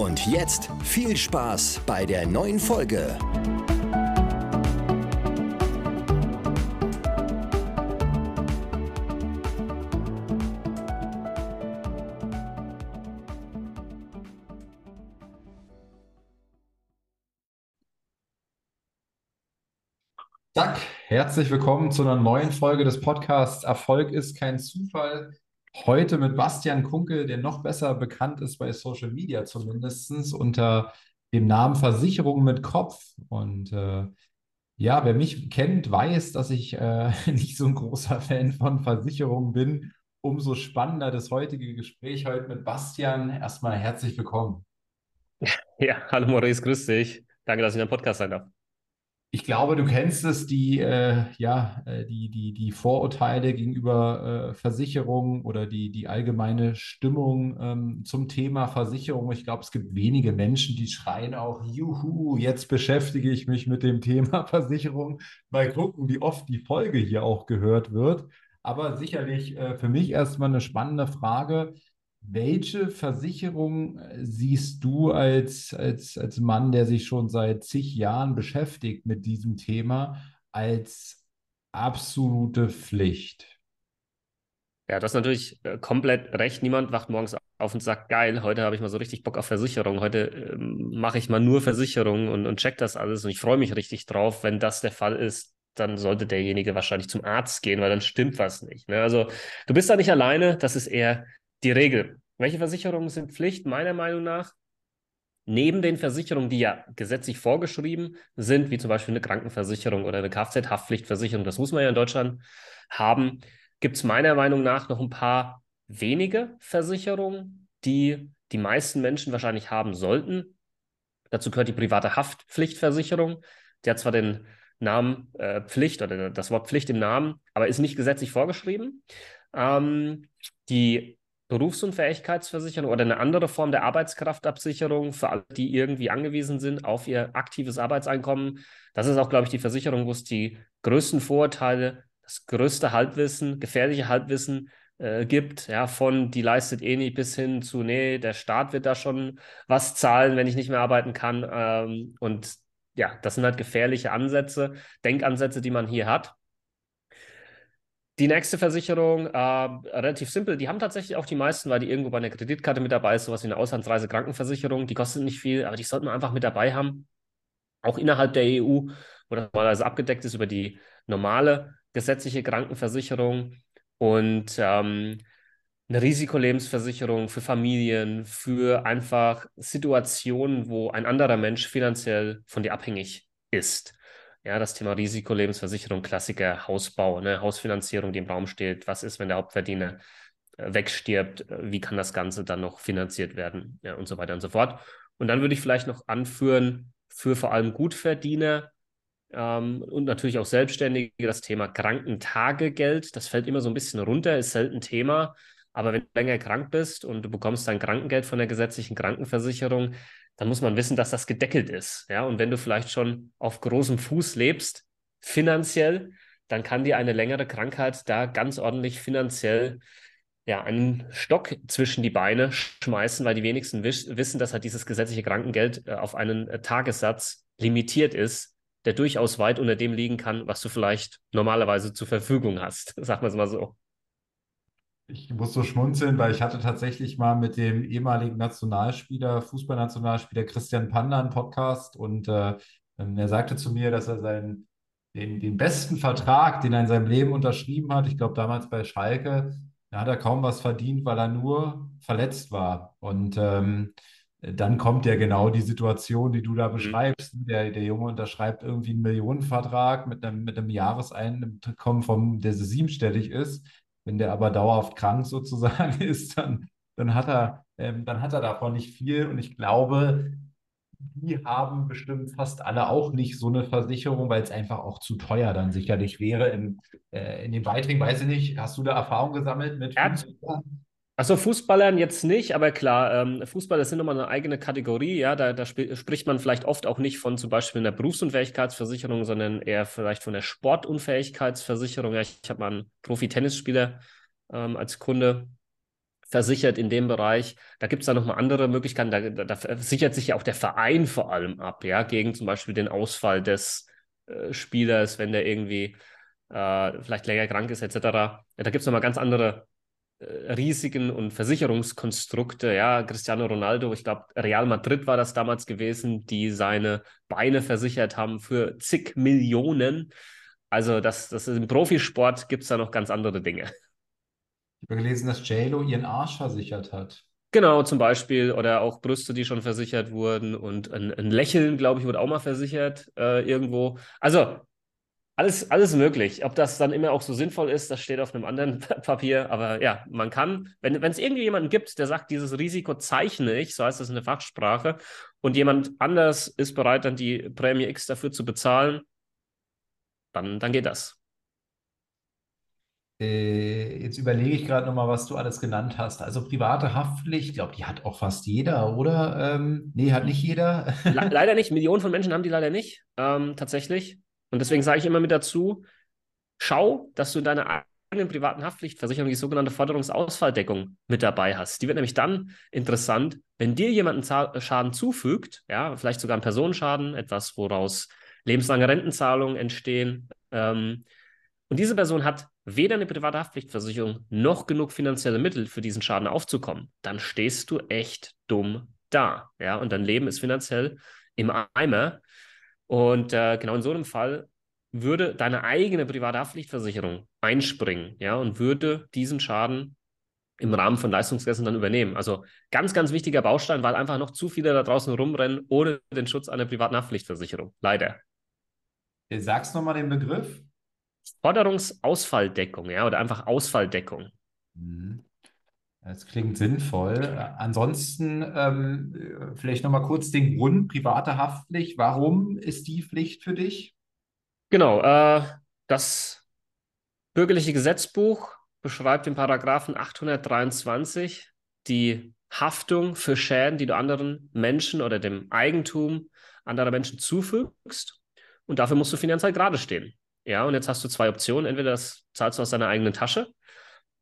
Und jetzt viel Spaß bei der neuen Folge. Zack, herzlich willkommen zu einer neuen Folge des Podcasts Erfolg ist kein Zufall. Heute mit Bastian Kunkel, der noch besser bekannt ist bei Social Media zumindest unter dem Namen Versicherung mit Kopf. Und äh, ja, wer mich kennt, weiß, dass ich äh, nicht so ein großer Fan von Versicherungen bin. Umso spannender das heutige Gespräch heute mit Bastian. Erstmal herzlich willkommen. Ja, hallo Maurice, grüß dich. Danke, dass ich in der Podcast sein darf. Ich glaube, du kennst es, die, äh, ja, äh, die, die, die Vorurteile gegenüber äh, Versicherungen oder die, die allgemeine Stimmung ähm, zum Thema Versicherung. Ich glaube, es gibt wenige Menschen, die schreien auch, juhu, jetzt beschäftige ich mich mit dem Thema Versicherung. Mal gucken, wie oft die Folge hier auch gehört wird. Aber sicherlich äh, für mich erstmal eine spannende Frage. Welche Versicherung äh, siehst du als, als, als Mann, der sich schon seit zig Jahren beschäftigt mit diesem Thema, als absolute Pflicht? Ja, das ist natürlich äh, komplett recht. Niemand wacht morgens auf und sagt, geil, heute habe ich mal so richtig Bock auf Versicherung. Heute ähm, mache ich mal nur Versicherung und, und check das alles und ich freue mich richtig drauf. Wenn das der Fall ist, dann sollte derjenige wahrscheinlich zum Arzt gehen, weil dann stimmt was nicht. Ne? Also du bist da nicht alleine, das ist eher die Regel. Welche Versicherungen sind Pflicht? Meiner Meinung nach, neben den Versicherungen, die ja gesetzlich vorgeschrieben sind, wie zum Beispiel eine Krankenversicherung oder eine Kfz-Haftpflichtversicherung, das muss man ja in Deutschland haben, gibt es meiner Meinung nach noch ein paar wenige Versicherungen, die die meisten Menschen wahrscheinlich haben sollten. Dazu gehört die private Haftpflichtversicherung. Die hat zwar den Namen äh, Pflicht oder das Wort Pflicht im Namen, aber ist nicht gesetzlich vorgeschrieben. Ähm, die Berufsunfähigkeitsversicherung oder eine andere Form der Arbeitskraftabsicherung für alle, die irgendwie angewiesen sind auf ihr aktives Arbeitseinkommen. Das ist auch, glaube ich, die Versicherung, wo es die größten Vorurteile, das größte Halbwissen, gefährliche Halbwissen äh, gibt, ja, von die leistet eh nicht bis hin zu, nee, der Staat wird da schon was zahlen, wenn ich nicht mehr arbeiten kann. Ähm, und ja, das sind halt gefährliche Ansätze, Denkansätze, die man hier hat. Die nächste Versicherung, äh, relativ simpel, die haben tatsächlich auch die meisten, weil die irgendwo bei einer Kreditkarte mit dabei ist, sowas wie eine Auslandsreise-Krankenversicherung. Die kostet nicht viel, aber die sollte man einfach mit dabei haben. Auch innerhalb der EU, wo das normalerweise abgedeckt ist über die normale gesetzliche Krankenversicherung und ähm, eine Risikolebensversicherung für Familien, für einfach Situationen, wo ein anderer Mensch finanziell von dir abhängig ist. Ja, das Thema Risikolebensversicherung, Klassiker, Hausbau, ne, Hausfinanzierung, die im Raum steht. Was ist, wenn der Hauptverdiener äh, wegstirbt? Wie kann das Ganze dann noch finanziert werden? Ja, und so weiter und so fort. Und dann würde ich vielleicht noch anführen, für vor allem Gutverdiener ähm, und natürlich auch Selbstständige, das Thema Krankentagegeld. Das fällt immer so ein bisschen runter, ist selten Thema. Aber wenn du länger krank bist und du bekommst dein Krankengeld von der gesetzlichen Krankenversicherung, dann muss man wissen, dass das gedeckelt ist. Ja, und wenn du vielleicht schon auf großem Fuß lebst, finanziell, dann kann dir eine längere Krankheit da ganz ordentlich finanziell ja, einen Stock zwischen die Beine schmeißen, weil die wenigsten wissen, dass halt dieses gesetzliche Krankengeld äh, auf einen äh, Tagessatz limitiert ist, der durchaus weit unter dem liegen kann, was du vielleicht normalerweise zur Verfügung hast. Sagen wir es mal so. Ich muss so schmunzeln, weil ich hatte tatsächlich mal mit dem ehemaligen Nationalspieler, Fußballnationalspieler Christian Panda einen Podcast und äh, er sagte zu mir, dass er seinen, den, den besten Vertrag, den er in seinem Leben unterschrieben hat, ich glaube damals bei Schalke, da hat er kaum was verdient, weil er nur verletzt war. Und ähm, dann kommt ja genau die Situation, die du da mhm. beschreibst. Der, der Junge unterschreibt irgendwie einen Millionenvertrag mit einem, mit einem Jahreseinkommen, vom, der siebenstellig ist wenn der aber dauerhaft krank sozusagen ist, dann, dann hat er, ähm, dann hat er davon nicht viel. Und ich glaube, die haben bestimmt fast alle auch nicht so eine Versicherung, weil es einfach auch zu teuer dann sicherlich wäre. In, äh, in den Beiträgen, weiß ich nicht, hast du da Erfahrung gesammelt mit Fußballern? Also Fußballern jetzt nicht, aber klar, ähm, Fußball ist nochmal eine eigene Kategorie, ja, da, da sp spricht man vielleicht oft auch nicht von zum Beispiel einer Berufsunfähigkeitsversicherung, sondern eher vielleicht von der Sportunfähigkeitsversicherung. Ja, ich habe mal einen Profi-Tennisspieler ähm, als Kunde, versichert in dem Bereich. Da gibt es dann nochmal andere Möglichkeiten. Da, da, da, sichert sich ja auch der Verein vor allem ab, ja, gegen zum Beispiel den Ausfall des äh, Spielers, wenn der irgendwie äh, vielleicht länger krank ist, etc. Ja, da gibt es nochmal ganz andere äh, Risiken und Versicherungskonstrukte. Ja, Cristiano Ronaldo, ich glaube, Real Madrid war das damals gewesen, die seine Beine versichert haben für zig Millionen. Also, das, das ist, im Profisport gibt es da noch ganz andere Dinge. Ich habe gelesen, dass JLo ihren Arsch versichert hat. Genau, zum Beispiel. Oder auch Brüste, die schon versichert wurden. Und ein, ein Lächeln, glaube ich, wurde auch mal versichert äh, irgendwo. Also alles, alles möglich. Ob das dann immer auch so sinnvoll ist, das steht auf einem anderen Papier. Aber ja, man kann, wenn es irgendwie jemanden gibt, der sagt, dieses Risiko zeichne ich, so heißt das in der Fachsprache, und jemand anders ist bereit, dann die Prämie X dafür zu bezahlen, dann, dann geht das. Äh, jetzt überlege ich gerade nochmal, was du alles genannt hast. Also private Haftpflicht, ich glaube, die hat auch fast jeder, oder? Ähm, nee, hat nicht jeder. Le leider nicht. Millionen von Menschen haben die leider nicht, ähm, tatsächlich. Und deswegen sage ich immer mit dazu, schau, dass du in deiner eigenen privaten Haftpflichtversicherung die sogenannte Forderungsausfalldeckung mit dabei hast. Die wird nämlich dann interessant, wenn dir jemand einen Schaden zufügt, ja, vielleicht sogar einen Personenschaden, etwas, woraus lebenslange Rentenzahlungen entstehen. Ähm, und diese Person hat weder eine private Haftpflichtversicherung noch genug finanzielle Mittel für diesen Schaden aufzukommen, dann stehst du echt dumm da. Ja, und dein Leben ist finanziell im Eimer. Und äh, genau in so einem Fall würde deine eigene private Haftpflichtversicherung einspringen, ja, und würde diesen Schaden im Rahmen von Leistungsgrenzen dann übernehmen. Also ganz, ganz wichtiger Baustein, weil einfach noch zu viele da draußen rumrennen ohne den Schutz einer privaten Haftpflichtversicherung. Leider. Sagst nochmal den Begriff? Forderungsausfalldeckung, ja, oder einfach Ausfalldeckung. Mhm. Das klingt sinnvoll. Ansonsten ähm, vielleicht nochmal kurz den Grund, private Haftpflicht. Warum ist die Pflicht für dich? Genau, äh, das bürgerliche Gesetzbuch beschreibt in Paragraphen 823 die Haftung für Schäden, die du anderen Menschen oder dem Eigentum anderer Menschen zufügst. Und dafür musst du finanziell gerade stehen. Ja, und jetzt hast du zwei Optionen. Entweder das zahlst du aus deiner eigenen Tasche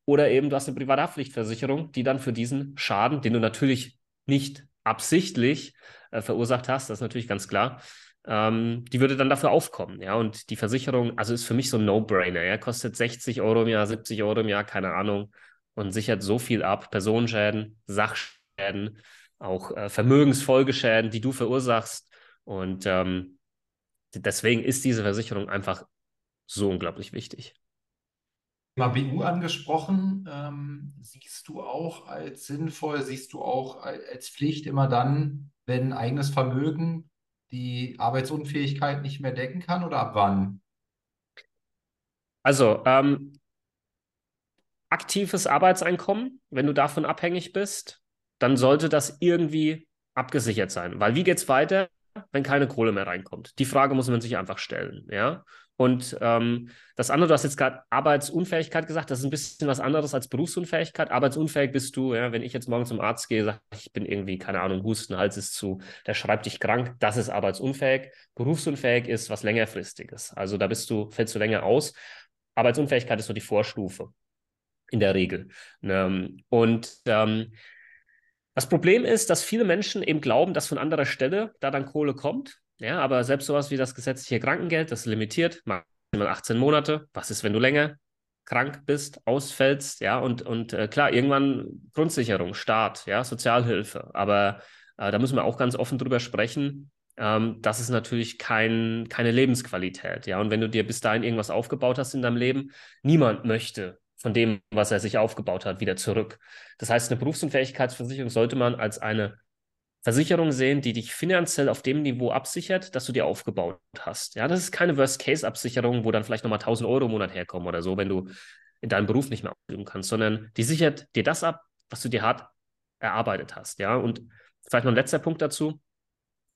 oder eben du hast eine Privathaftpflichtversicherung, die dann für diesen Schaden, den du natürlich nicht absichtlich äh, verursacht hast, das ist natürlich ganz klar, ähm, die würde dann dafür aufkommen. Ja, und die Versicherung, also ist für mich so ein No-Brainer. Ja, kostet 60 Euro im Jahr, 70 Euro im Jahr, keine Ahnung, und sichert so viel ab: Personenschäden, Sachschäden, auch äh, Vermögensfolgeschäden, die du verursachst. Und ähm, deswegen ist diese Versicherung einfach so unglaublich wichtig. Mal BU angesprochen, ähm, siehst du auch als sinnvoll, siehst du auch als Pflicht immer dann, wenn eigenes Vermögen die Arbeitsunfähigkeit nicht mehr decken kann oder ab wann? Also, ähm, aktives Arbeitseinkommen, wenn du davon abhängig bist, dann sollte das irgendwie abgesichert sein. Weil wie geht es weiter, wenn keine Kohle mehr reinkommt? Die Frage muss man sich einfach stellen. Ja? Und ähm, das andere, du hast jetzt gerade Arbeitsunfähigkeit gesagt, das ist ein bisschen was anderes als Berufsunfähigkeit. Arbeitsunfähig bist du, ja, wenn ich jetzt morgen zum Arzt gehe, sage ich bin irgendwie, keine Ahnung, Husten, Hals ist zu, der schreibt dich krank, das ist arbeitsunfähig. Berufsunfähig ist was längerfristiges. Also da bist du, fällst du länger aus. Arbeitsunfähigkeit ist so die Vorstufe in der Regel. Ähm, und ähm, das Problem ist, dass viele Menschen eben glauben, dass von anderer Stelle da dann Kohle kommt. Ja, aber selbst sowas wie das gesetzliche Krankengeld, das limitiert, maximal 18 Monate. Was ist, wenn du länger krank bist, ausfällst? Ja, und, und äh, klar, irgendwann Grundsicherung, Staat, ja, Sozialhilfe. Aber äh, da müssen wir auch ganz offen drüber sprechen. Ähm, das ist natürlich kein, keine Lebensqualität. Ja, und wenn du dir bis dahin irgendwas aufgebaut hast in deinem Leben, niemand möchte von dem, was er sich aufgebaut hat, wieder zurück. Das heißt, eine Berufsunfähigkeitsversicherung sollte man als eine Versicherung sehen, die dich finanziell auf dem Niveau absichert, dass du dir aufgebaut hast. Ja, das ist keine Worst-Case-Absicherung, wo dann vielleicht nochmal 1000 Euro im Monat herkommen oder so, wenn du in deinem Beruf nicht mehr ausüben kannst, sondern die sichert dir das ab, was du dir hart erarbeitet hast. Ja, und vielleicht noch ein letzter Punkt dazu.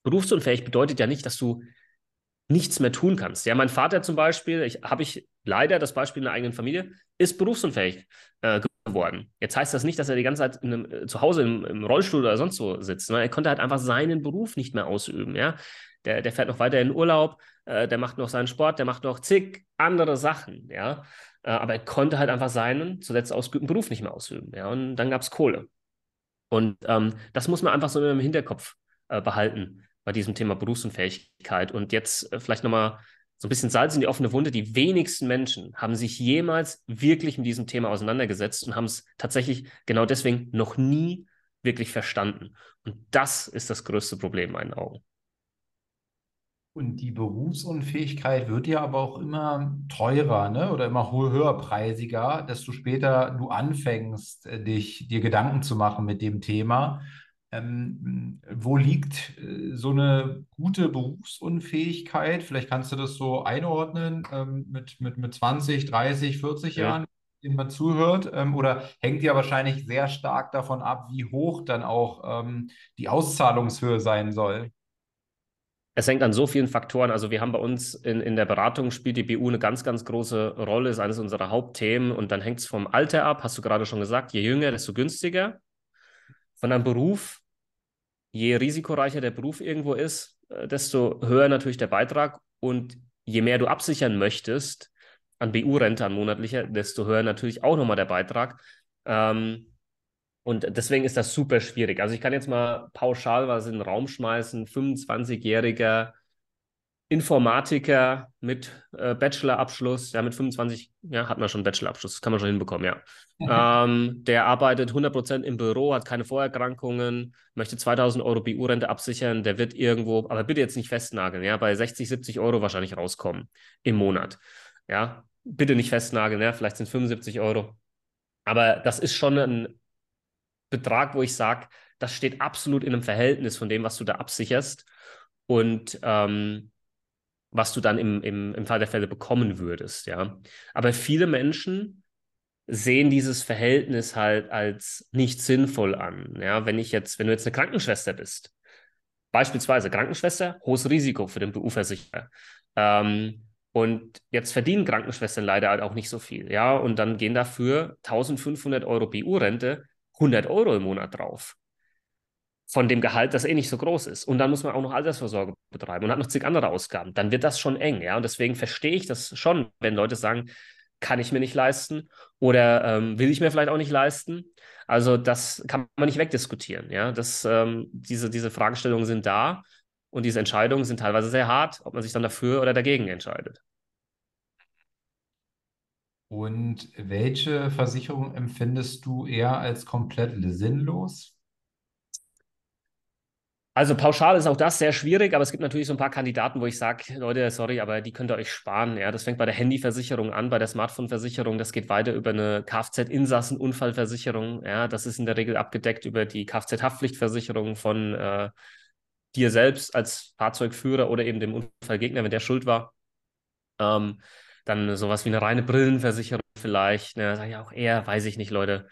Berufsunfähig bedeutet ja nicht, dass du nichts mehr tun kannst. Ja, mein Vater zum Beispiel, habe ich leider das Beispiel in der eigenen Familie, ist berufsunfähig äh, geworden. Jetzt heißt das nicht, dass er die ganze Zeit einem, äh, zu Hause im, im, Rollstuhl oder sonst wo sitzt. Ne? Er konnte halt einfach seinen Beruf nicht mehr ausüben. Ja, der, der fährt noch weiter in Urlaub, äh, der macht noch seinen Sport, der macht noch zig andere Sachen. Ja, äh, aber er konnte halt einfach seinen zuletzt ausgeübten Beruf nicht mehr ausüben. Ja, und dann gab es Kohle. Und ähm, das muss man einfach so im Hinterkopf äh, behalten bei diesem Thema Berufsunfähigkeit. Und jetzt äh, vielleicht nochmal so ein bisschen Salz in die offene Wunde. Die wenigsten Menschen haben sich jemals wirklich mit diesem Thema auseinandergesetzt und haben es tatsächlich genau deswegen noch nie wirklich verstanden. Und das ist das größte Problem in meinen Augen. Und die Berufsunfähigkeit wird ja aber auch immer teurer, ne? Oder immer höherpreisiger, desto später du anfängst, äh, dich dir Gedanken zu machen mit dem Thema. Ähm, wo liegt äh, so eine gute Berufsunfähigkeit? Vielleicht kannst du das so einordnen ähm, mit, mit, mit 20, 30, 40 ja. Jahren, denen man zuhört. Ähm, oder hängt ja wahrscheinlich sehr stark davon ab, wie hoch dann auch ähm, die Auszahlungshöhe sein soll? Es hängt an so vielen Faktoren. Also wir haben bei uns in, in der Beratung spielt die BU eine ganz, ganz große Rolle, ist eines unserer Hauptthemen. Und dann hängt es vom Alter ab, hast du gerade schon gesagt. Je jünger, desto günstiger. Von deinem Beruf je risikoreicher der Beruf irgendwo ist, äh, desto höher natürlich der Beitrag und je mehr du absichern möchtest an BU-Rente, an monatlicher, desto höher natürlich auch nochmal der Beitrag. Ähm, und deswegen ist das super schwierig. Also ich kann jetzt mal pauschal was in den Raum schmeißen. 25-jähriger Informatiker mit äh, Bachelorabschluss, ja, mit 25, ja, hat man schon Bachelorabschluss, das kann man schon hinbekommen, ja. ähm, der arbeitet 100% im Büro, hat keine Vorerkrankungen, möchte 2000 Euro BU-Rente absichern, der wird irgendwo, aber bitte jetzt nicht festnageln, ja, bei 60, 70 Euro wahrscheinlich rauskommen im Monat, ja. Bitte nicht festnageln, ja, vielleicht sind es 75 Euro. Aber das ist schon ein Betrag, wo ich sage, das steht absolut in einem Verhältnis von dem, was du da absicherst. Und ähm, was du dann im, im, im Fall der Fälle bekommen würdest, ja. Aber viele Menschen sehen dieses Verhältnis halt als nicht sinnvoll an. Ja, wenn ich jetzt, wenn du jetzt eine Krankenschwester bist, beispielsweise Krankenschwester, hohes Risiko für den BU-Versicherer. Ähm, und jetzt verdienen Krankenschwestern leider halt auch nicht so viel, ja. Und dann gehen dafür 1500 Euro BU-Rente 100 Euro im Monat drauf von dem Gehalt, das eh nicht so groß ist. Und dann muss man auch noch Altersvorsorge betreiben und hat noch zig andere Ausgaben. Dann wird das schon eng, ja. Und deswegen verstehe ich das schon, wenn Leute sagen, kann ich mir nicht leisten oder ähm, will ich mir vielleicht auch nicht leisten. Also das kann man nicht wegdiskutieren, ja. Das, ähm, diese, diese Fragestellungen sind da und diese Entscheidungen sind teilweise sehr hart, ob man sich dann dafür oder dagegen entscheidet. Und welche Versicherung empfindest du eher als komplett sinnlos? Also pauschal ist auch das sehr schwierig, aber es gibt natürlich so ein paar Kandidaten, wo ich sage, Leute, sorry, aber die könnt ihr euch sparen. Ja, das fängt bei der Handyversicherung an, bei der Smartphone-Versicherung, das geht weiter über eine Kfz-Insassen-Unfallversicherung. Ja, das ist in der Regel abgedeckt über die Kfz-Haftpflichtversicherung von äh, dir selbst als Fahrzeugführer oder eben dem Unfallgegner, wenn der schuld war. Ähm, dann sowas wie eine reine Brillenversicherung vielleicht. Ne, sage ich auch eher, weiß ich nicht, Leute,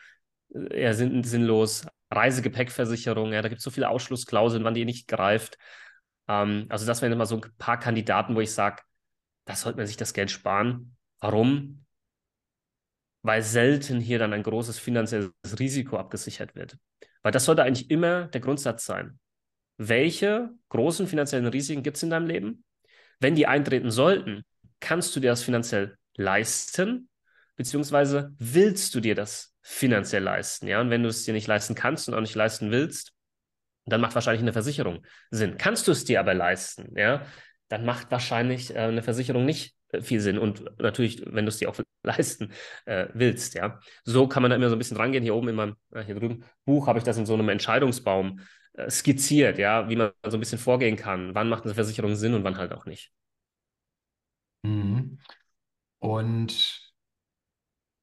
eher sinn sinnlos. Reisegepäckversicherung, ja, da gibt es so viele Ausschlussklauseln, wann die nicht greift. Ähm, also das wären immer so ein paar Kandidaten, wo ich sage, da sollte man sich das Geld sparen. Warum? Weil selten hier dann ein großes finanzielles Risiko abgesichert wird. Weil das sollte eigentlich immer der Grundsatz sein. Welche großen finanziellen Risiken gibt es in deinem Leben? Wenn die eintreten sollten, kannst du dir das finanziell leisten, beziehungsweise willst du dir das finanziell leisten. Ja, und wenn du es dir nicht leisten kannst und auch nicht leisten willst, dann macht wahrscheinlich eine Versicherung Sinn. Kannst du es dir aber leisten, ja, dann macht wahrscheinlich äh, eine Versicherung nicht äh, viel Sinn. Und natürlich, wenn du es dir auch leisten äh, willst, ja. So kann man da immer so ein bisschen rangehen. Hier oben in meinem, äh, hier drüben Buch habe ich das in so einem Entscheidungsbaum äh, skizziert, ja, wie man so ein bisschen vorgehen kann. Wann macht eine Versicherung Sinn und wann halt auch nicht. Mhm. Und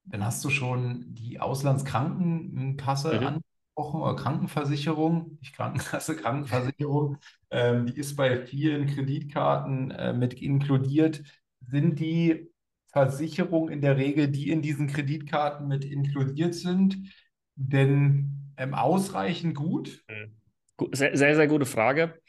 dann hast du schon die Auslandskrankenkasse mhm. angesprochen oder Krankenversicherung, nicht Krankenkasse, Krankenversicherung. Ähm, die ist bei vielen Kreditkarten äh, mit inkludiert. Sind die Versicherungen in der Regel, die in diesen Kreditkarten mit inkludiert sind, denn ähm, ausreichend gut? Sehr, sehr, sehr gute Frage.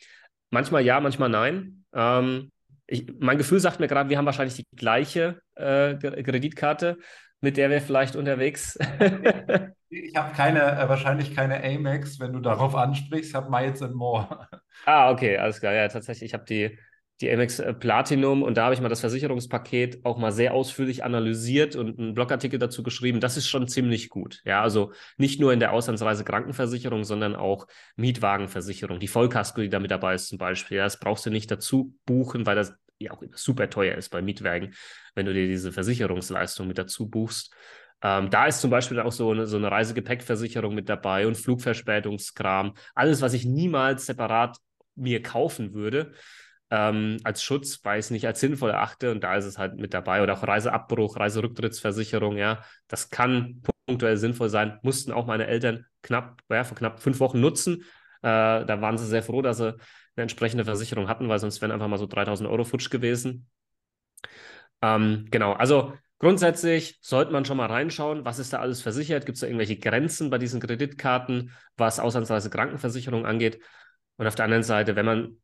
Manchmal ja, manchmal nein. Ähm, ich, mein Gefühl sagt mir gerade, wir haben wahrscheinlich die gleiche äh, Kreditkarte, mit der wir vielleicht unterwegs. ich habe keine, äh, wahrscheinlich keine Amex, wenn du darauf ansprichst, habe Miles and More. Ah, okay, alles klar. Ja, tatsächlich, ich habe die, die Amex äh, Platinum und da habe ich mal das Versicherungspaket auch mal sehr ausführlich analysiert und einen Blogartikel dazu geschrieben. Das ist schon ziemlich gut. Ja, also nicht nur in der Auslandsreise Krankenversicherung, sondern auch Mietwagenversicherung. Die Vollkasko, die da mit dabei ist zum Beispiel. Ja, das brauchst du nicht dazu buchen, weil das ja auch super teuer ist bei Mietwagen, wenn du dir diese Versicherungsleistung mit dazu buchst. Ähm, da ist zum Beispiel auch so eine, so eine Reisegepäckversicherung mit dabei und Flugverspätungskram. Alles, was ich niemals separat mir kaufen würde, ähm, als Schutz, weil ich es nicht als sinnvoll erachte. Und da ist es halt mit dabei. Oder auch Reiseabbruch, Reiserücktrittsversicherung, ja. Das kann punktuell sinnvoll sein. Mussten auch meine Eltern knapp, ja, vor knapp fünf Wochen nutzen. Äh, da waren sie sehr froh, dass sie eine entsprechende Versicherung hatten, weil sonst wären einfach mal so 3000 Euro futsch gewesen. Ähm, genau, also grundsätzlich sollte man schon mal reinschauen, was ist da alles versichert? Gibt es da irgendwelche Grenzen bei diesen Kreditkarten, was Auslandsreise Krankenversicherung angeht? Und auf der anderen Seite, wenn man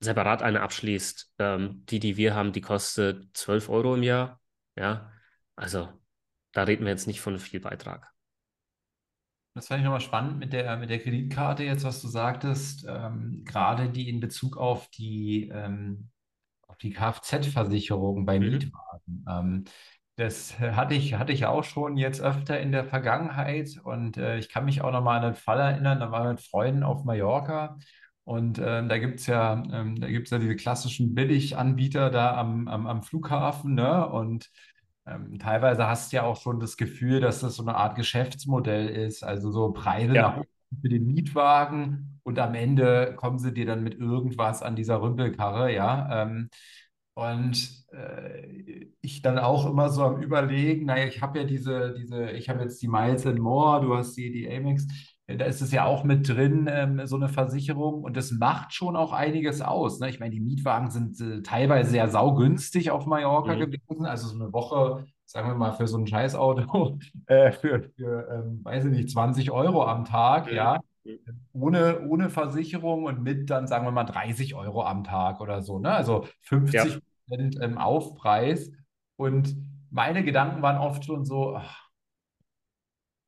separat eine abschließt, ähm, die, die wir haben, die kostet 12 Euro im Jahr. Ja, also da reden wir jetzt nicht von viel Beitrag. Das fand ich nochmal spannend mit der, mit der Kreditkarte jetzt, was du sagtest, ähm, gerade die in Bezug auf die, ähm, auf die Kfz-Versicherung bei mhm. Mietwagen. Ähm, das hatte ich, hatte ich auch schon jetzt öfter in der Vergangenheit und äh, ich kann mich auch nochmal an einen Fall erinnern, da war ich mit Freunden auf Mallorca und ähm, da gibt es ja, ähm, da gibt's ja diese klassischen Billiganbieter da am, am, am Flughafen, ne? Und ähm, teilweise hast du ja auch schon das Gefühl, dass das so eine Art Geschäftsmodell ist, also so Preise ja. nach oben für den Mietwagen und am Ende kommen sie dir dann mit irgendwas an dieser Rümpelkarre, ja. Ähm, und äh, ich dann auch immer so am Überlegen, naja, ich habe ja diese, diese, ich habe jetzt die Miles and More, du hast die, die Amex, da ist es ja auch mit drin, ähm, so eine Versicherung. Und das macht schon auch einiges aus. Ne? Ich meine, die Mietwagen sind äh, teilweise sehr saugünstig auf Mallorca mhm. gewesen. Also so eine Woche, sagen wir mal, für so ein Scheißauto, äh, für, für ähm, weiß ich nicht, 20 Euro am Tag, mhm. ja. Ohne, ohne Versicherung und mit dann, sagen wir mal, 30 Euro am Tag oder so. Ne? Also 50 Prozent ja. ähm, Aufpreis. Und meine Gedanken waren oft schon so, ach,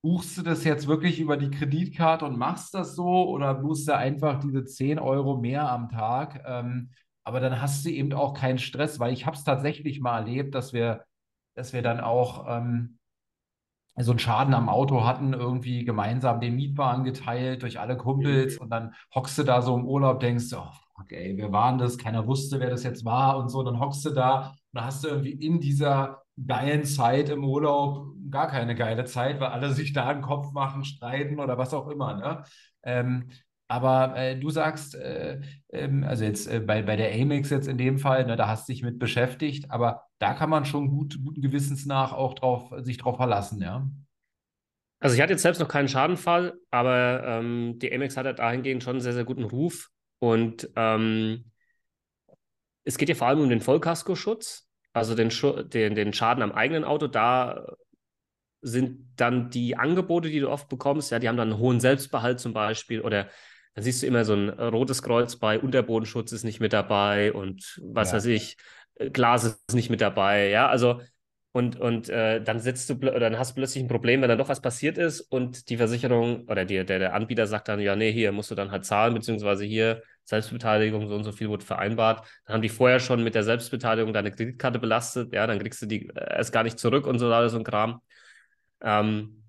buchst du das jetzt wirklich über die Kreditkarte und machst das so oder buchst du einfach diese 10 Euro mehr am Tag? Ähm, aber dann hast du eben auch keinen Stress, weil ich habe es tatsächlich mal erlebt, dass wir, dass wir dann auch ähm, so einen Schaden am Auto hatten, irgendwie gemeinsam den Mietwagen geteilt durch alle Kumpels und dann hockst du da so im Urlaub, denkst, oh fuck, ey, wer waren das? Keiner wusste, wer das jetzt war und so. Dann hockst du da und dann hast du irgendwie in dieser geilen Zeit im Urlaub gar keine geile Zeit, weil alle sich da einen Kopf machen, streiten oder was auch immer. Ne? Ähm, aber äh, du sagst, äh, ähm, also jetzt äh, bei, bei der Amex jetzt in dem Fall, ne, da hast du dich mit beschäftigt, aber da kann man schon gut, guten Gewissens nach auch drauf, sich drauf verlassen, ja. Also ich hatte jetzt selbst noch keinen Schadenfall, aber ähm, die Amex hat ja dahingehend schon einen sehr, sehr guten Ruf. Und ähm, es geht ja vor allem um den Vollkaskoschutz, also den, den, den Schaden am eigenen Auto. Da sind dann die Angebote, die du oft bekommst, ja, die haben dann einen hohen Selbstbehalt zum Beispiel oder dann siehst du immer so ein rotes Kreuz bei Unterbodenschutz ist nicht mit dabei und was ja. weiß ich, Glas ist nicht mit dabei, ja, also und, und äh, dann sitzt du oder dann hast du plötzlich ein Problem, wenn dann doch was passiert ist und die Versicherung oder die, der, der Anbieter sagt dann, ja, nee, hier musst du dann halt zahlen, beziehungsweise hier Selbstbeteiligung, so und so viel wurde vereinbart. Dann haben die vorher schon mit der Selbstbeteiligung deine Kreditkarte belastet, ja, dann kriegst du die äh, erst gar nicht zurück und so alles ein Kram. Ähm,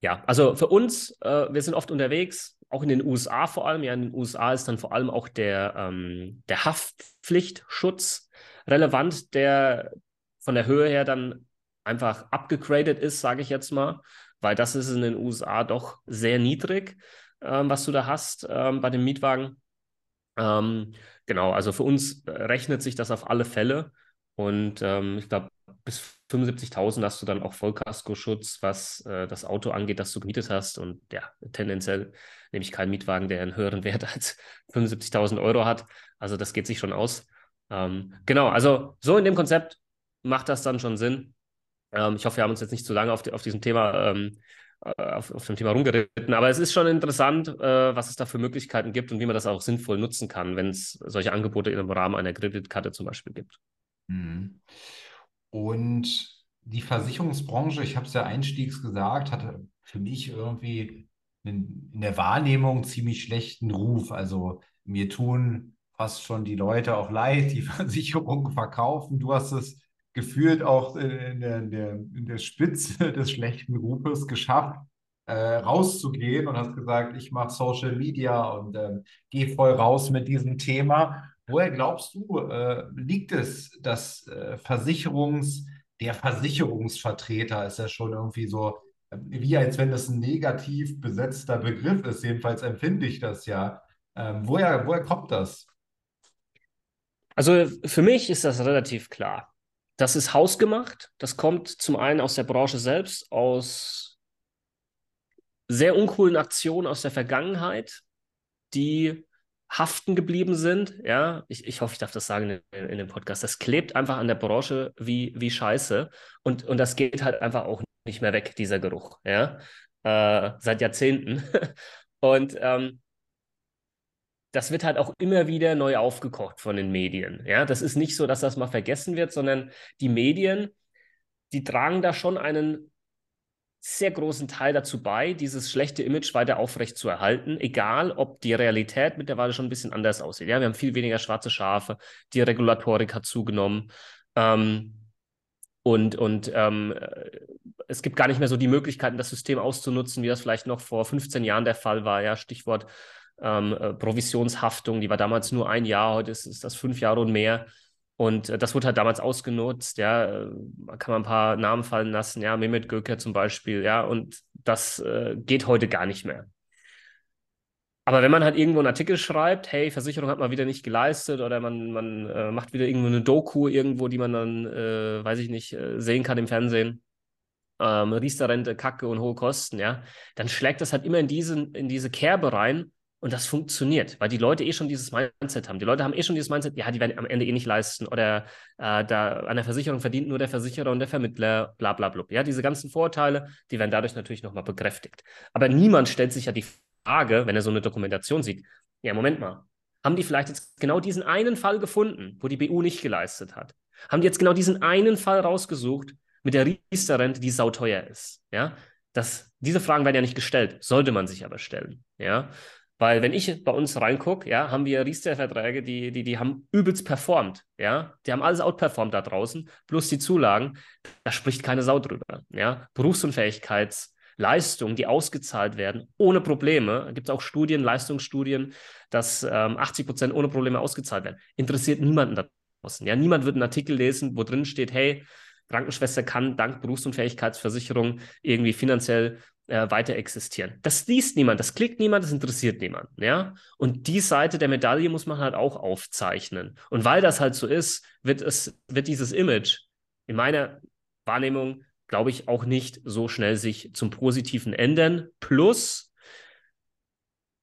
ja, also für uns, äh, wir sind oft unterwegs, auch in den USA vor allem. Ja, in den USA ist dann vor allem auch der, ähm, der Haftpflichtschutz relevant, der von der Höhe her dann einfach abgegradet ist, sage ich jetzt mal, weil das ist in den USA doch sehr niedrig, ähm, was du da hast ähm, bei dem Mietwagen. Ähm, genau, also für uns rechnet sich das auf alle Fälle. Und ähm, ich glaube, bis 75.000 hast du dann auch Vollkaskoschutz, was äh, das Auto angeht, das du gemietet hast. Und ja, tendenziell nehme ich keinen Mietwagen, der einen höheren Wert als 75.000 Euro hat. Also das geht sich schon aus. Ähm, genau, also so in dem Konzept macht das dann schon Sinn. Ähm, ich hoffe, wir haben uns jetzt nicht zu lange auf, die, auf diesem Thema ähm, äh, auf, auf dem Thema rumgeritten. Aber es ist schon interessant, äh, was es da für Möglichkeiten gibt und wie man das auch sinnvoll nutzen kann, wenn es solche Angebote im Rahmen einer Kreditkarte zum Beispiel gibt. Mhm. Und die Versicherungsbranche, ich habe es ja einstiegs gesagt, hatte für mich irgendwie in, in der Wahrnehmung ziemlich schlechten Ruf. Also mir tun fast schon die Leute auch leid, die Versicherungen verkaufen. Du hast es gefühlt auch in der, in der, in der Spitze des schlechten Rufes geschafft, äh, rauszugehen und hast gesagt, ich mache Social Media und äh, gehe voll raus mit diesem Thema. Woher glaubst du, äh, liegt es, dass äh, Versicherungs, der Versicherungsvertreter ist ja schon irgendwie so, äh, wie als wenn das ein negativ besetzter Begriff ist, jedenfalls empfinde ich das ja. Ähm, woher, woher kommt das? Also für mich ist das relativ klar. Das ist hausgemacht. Das kommt zum einen aus der Branche selbst, aus sehr uncoolen Aktionen aus der Vergangenheit, die haften geblieben sind. Ja, ich, ich hoffe, ich darf das sagen in, in, dem Podcast. Das klebt einfach an der Branche wie, wie Scheiße. Und, und das geht halt einfach auch nicht mehr weg, dieser Geruch. Ja, äh, seit Jahrzehnten. und ähm, das wird halt auch immer wieder neu aufgekocht von den Medien. Ja, das ist nicht so, dass das mal vergessen wird, sondern die Medien, die tragen da schon einen sehr großen Teil dazu bei, dieses schlechte Image weiter aufrecht zu erhalten, egal ob die Realität mittlerweile schon ein bisschen anders aussieht. Ja, wir haben viel weniger schwarze Schafe, die Regulatorik hat zugenommen. Ähm, und und ähm, es gibt gar nicht mehr so die Möglichkeiten, das System auszunutzen, wie das vielleicht noch vor 15 Jahren der Fall war. Ja, Stichwort ähm, äh, Provisionshaftung, die war damals nur ein Jahr, heute ist, ist das fünf Jahre und mehr. Und äh, das wurde halt damals ausgenutzt, ja, äh, kann man ein paar Namen fallen lassen, ja, Mehmet Göker zum Beispiel, ja, und das äh, geht heute gar nicht mehr. Aber wenn man halt irgendwo einen Artikel schreibt, hey, Versicherung hat mal wieder nicht geleistet oder man, man äh, macht wieder irgendwo eine Doku irgendwo, die man dann, äh, weiß ich nicht, äh, sehen kann im Fernsehen, ähm, Riester-Rente, Kacke und hohe Kosten, ja, dann schlägt das halt immer in, diesen, in diese Kerbe rein, und das funktioniert, weil die Leute eh schon dieses Mindset haben. Die Leute haben eh schon dieses Mindset, ja, die werden am Ende eh nicht leisten oder äh, da an der Versicherung verdient nur der Versicherer und der Vermittler, bla bla bla. Ja, diese ganzen Vorteile, die werden dadurch natürlich nochmal bekräftigt. Aber niemand stellt sich ja die Frage, wenn er so eine Dokumentation sieht, ja, Moment mal, haben die vielleicht jetzt genau diesen einen Fall gefunden, wo die BU nicht geleistet hat? Haben die jetzt genau diesen einen Fall rausgesucht mit der Riester-Rente, die sauteuer ist? Ja, das, diese Fragen werden ja nicht gestellt, sollte man sich aber stellen. Ja, weil wenn ich bei uns reingucke, ja, haben wir Riester-Verträge, die, die, die haben übelst performt, ja. Die haben alles outperformt da draußen, plus die Zulagen, da spricht keine Sau drüber, ja. Berufsunfähigkeitsleistungen, die ausgezahlt werden, ohne Probleme. Gibt es auch Studien, Leistungsstudien, dass ähm, 80 Prozent ohne Probleme ausgezahlt werden. Interessiert niemanden da draußen, ja. Niemand wird einen Artikel lesen, wo drin steht, hey, Krankenschwester kann dank Berufsunfähigkeitsversicherung irgendwie finanziell äh, weiter existieren. Das liest niemand, das klickt niemand, das interessiert niemand. Ja? Und die Seite der Medaille muss man halt auch aufzeichnen. Und weil das halt so ist, wird, es, wird dieses Image in meiner Wahrnehmung, glaube ich, auch nicht so schnell sich zum Positiven ändern. Plus,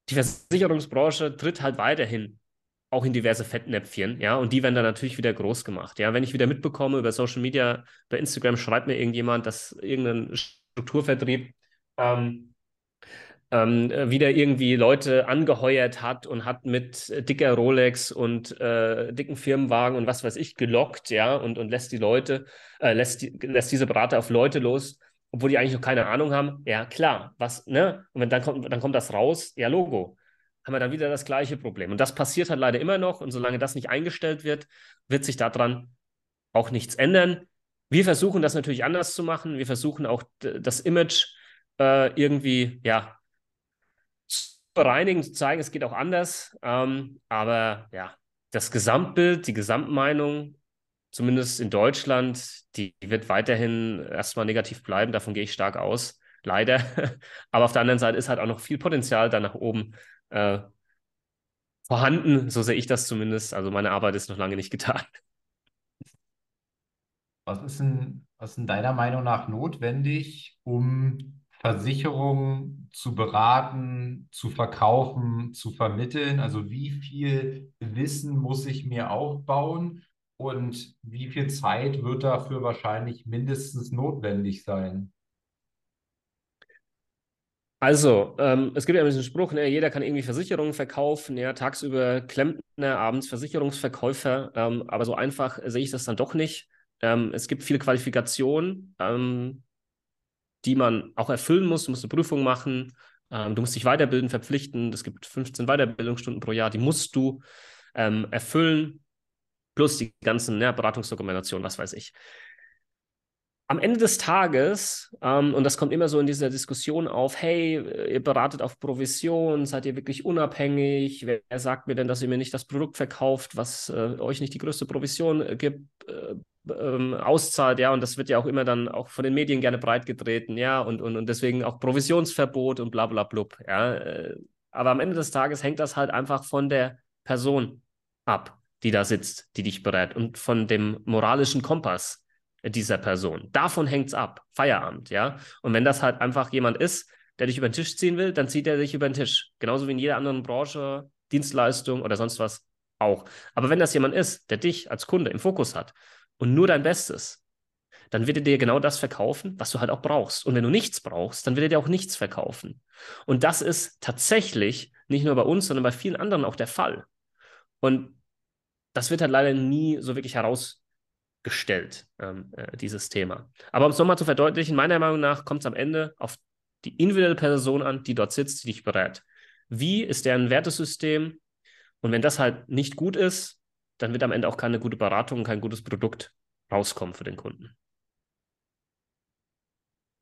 die Versicherungsbranche tritt halt weiterhin auch in diverse Fettnäpfchen, ja, und die werden dann natürlich wieder groß gemacht. Ja, wenn ich wieder mitbekomme über Social Media, bei Instagram schreibt mir irgendjemand, dass irgendein Strukturvertrieb ähm, ähm, wieder irgendwie Leute angeheuert hat und hat mit dicker Rolex und äh, dicken Firmenwagen und was weiß ich gelockt, ja, und, und lässt die Leute, äh, lässt, die, lässt diese Berater auf Leute los, obwohl die eigentlich noch keine Ahnung haben. Ja, klar, was, ne? Und wenn dann kommt, dann kommt das raus, ja, Logo. Haben wir dann wieder das gleiche Problem. Und das passiert halt leider immer noch. Und solange das nicht eingestellt wird, wird sich daran auch nichts ändern. Wir versuchen das natürlich anders zu machen. Wir versuchen auch das Image äh, irgendwie, ja, zu bereinigen, zu zeigen, es geht auch anders. Ähm, aber ja, das Gesamtbild, die Gesamtmeinung, zumindest in Deutschland, die wird weiterhin erstmal negativ bleiben. Davon gehe ich stark aus. Leider. aber auf der anderen Seite ist halt auch noch viel Potenzial da nach oben äh, vorhanden. So sehe ich das zumindest. Also meine Arbeit ist noch lange nicht getan. Was ist denn, was ist in deiner Meinung nach notwendig, um Versicherungen zu beraten, zu verkaufen, zu vermitteln? Also wie viel Wissen muss ich mir aufbauen und wie viel Zeit wird dafür wahrscheinlich mindestens notwendig sein? Also, ähm, es gibt ja diesen Spruch, ne, jeder kann irgendwie Versicherungen verkaufen, ja, tagsüber Klempner, abends Versicherungsverkäufer, ähm, aber so einfach sehe ich das dann doch nicht. Ähm, es gibt viele Qualifikationen, ähm, die man auch erfüllen muss. Du musst eine Prüfung machen, ähm, du musst dich weiterbilden, verpflichten. Es gibt 15 Weiterbildungsstunden pro Jahr, die musst du ähm, erfüllen, plus die ganzen ne, Beratungsdokumentationen, was weiß ich am Ende des Tages, ähm, und das kommt immer so in dieser Diskussion auf, hey, ihr beratet auf Provision, seid ihr wirklich unabhängig? Wer, wer sagt mir denn, dass ihr mir nicht das Produkt verkauft, was äh, euch nicht die größte Provision äh, gibt, äh, ähm, auszahlt? Ja, und das wird ja auch immer dann auch von den Medien gerne breitgetreten, ja, und, und, und deswegen auch Provisionsverbot und bla bla blub, ja. Äh, aber am Ende des Tages hängt das halt einfach von der Person ab, die da sitzt, die dich berät und von dem moralischen Kompass, dieser Person. Davon hängt es ab. Feierabend, ja. Und wenn das halt einfach jemand ist, der dich über den Tisch ziehen will, dann zieht er dich über den Tisch. Genauso wie in jeder anderen Branche, Dienstleistung oder sonst was auch. Aber wenn das jemand ist, der dich als Kunde im Fokus hat und nur dein Bestes, dann wird er dir genau das verkaufen, was du halt auch brauchst. Und wenn du nichts brauchst, dann wird er dir auch nichts verkaufen. Und das ist tatsächlich nicht nur bei uns, sondern bei vielen anderen auch der Fall. Und das wird halt leider nie so wirklich heraus gestellt, ähm, äh, dieses Thema. Aber um es nochmal zu verdeutlichen, meiner Meinung nach kommt es am Ende auf die individuelle Person an, die dort sitzt, die dich berät. Wie ist deren Wertesystem? Und wenn das halt nicht gut ist, dann wird am Ende auch keine gute Beratung, kein gutes Produkt rauskommen für den Kunden.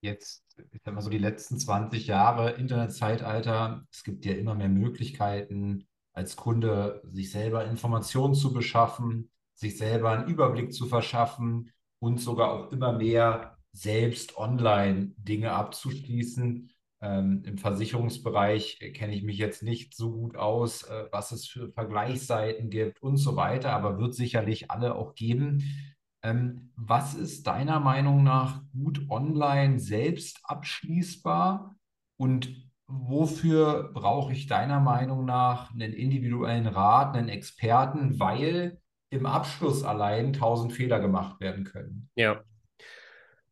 Jetzt, ich sag mal so die letzten 20 Jahre Internetzeitalter, es gibt ja immer mehr Möglichkeiten, als Kunde sich selber Informationen zu beschaffen, sich selber einen Überblick zu verschaffen und sogar auch immer mehr selbst online Dinge abzuschließen. Ähm, Im Versicherungsbereich kenne ich mich jetzt nicht so gut aus, äh, was es für Vergleichsseiten gibt und so weiter, aber wird sicherlich alle auch geben. Ähm, was ist deiner Meinung nach gut online selbst abschließbar und wofür brauche ich deiner Meinung nach einen individuellen Rat, einen Experten, weil im Abschluss allein tausend Fehler gemacht werden können. Ja.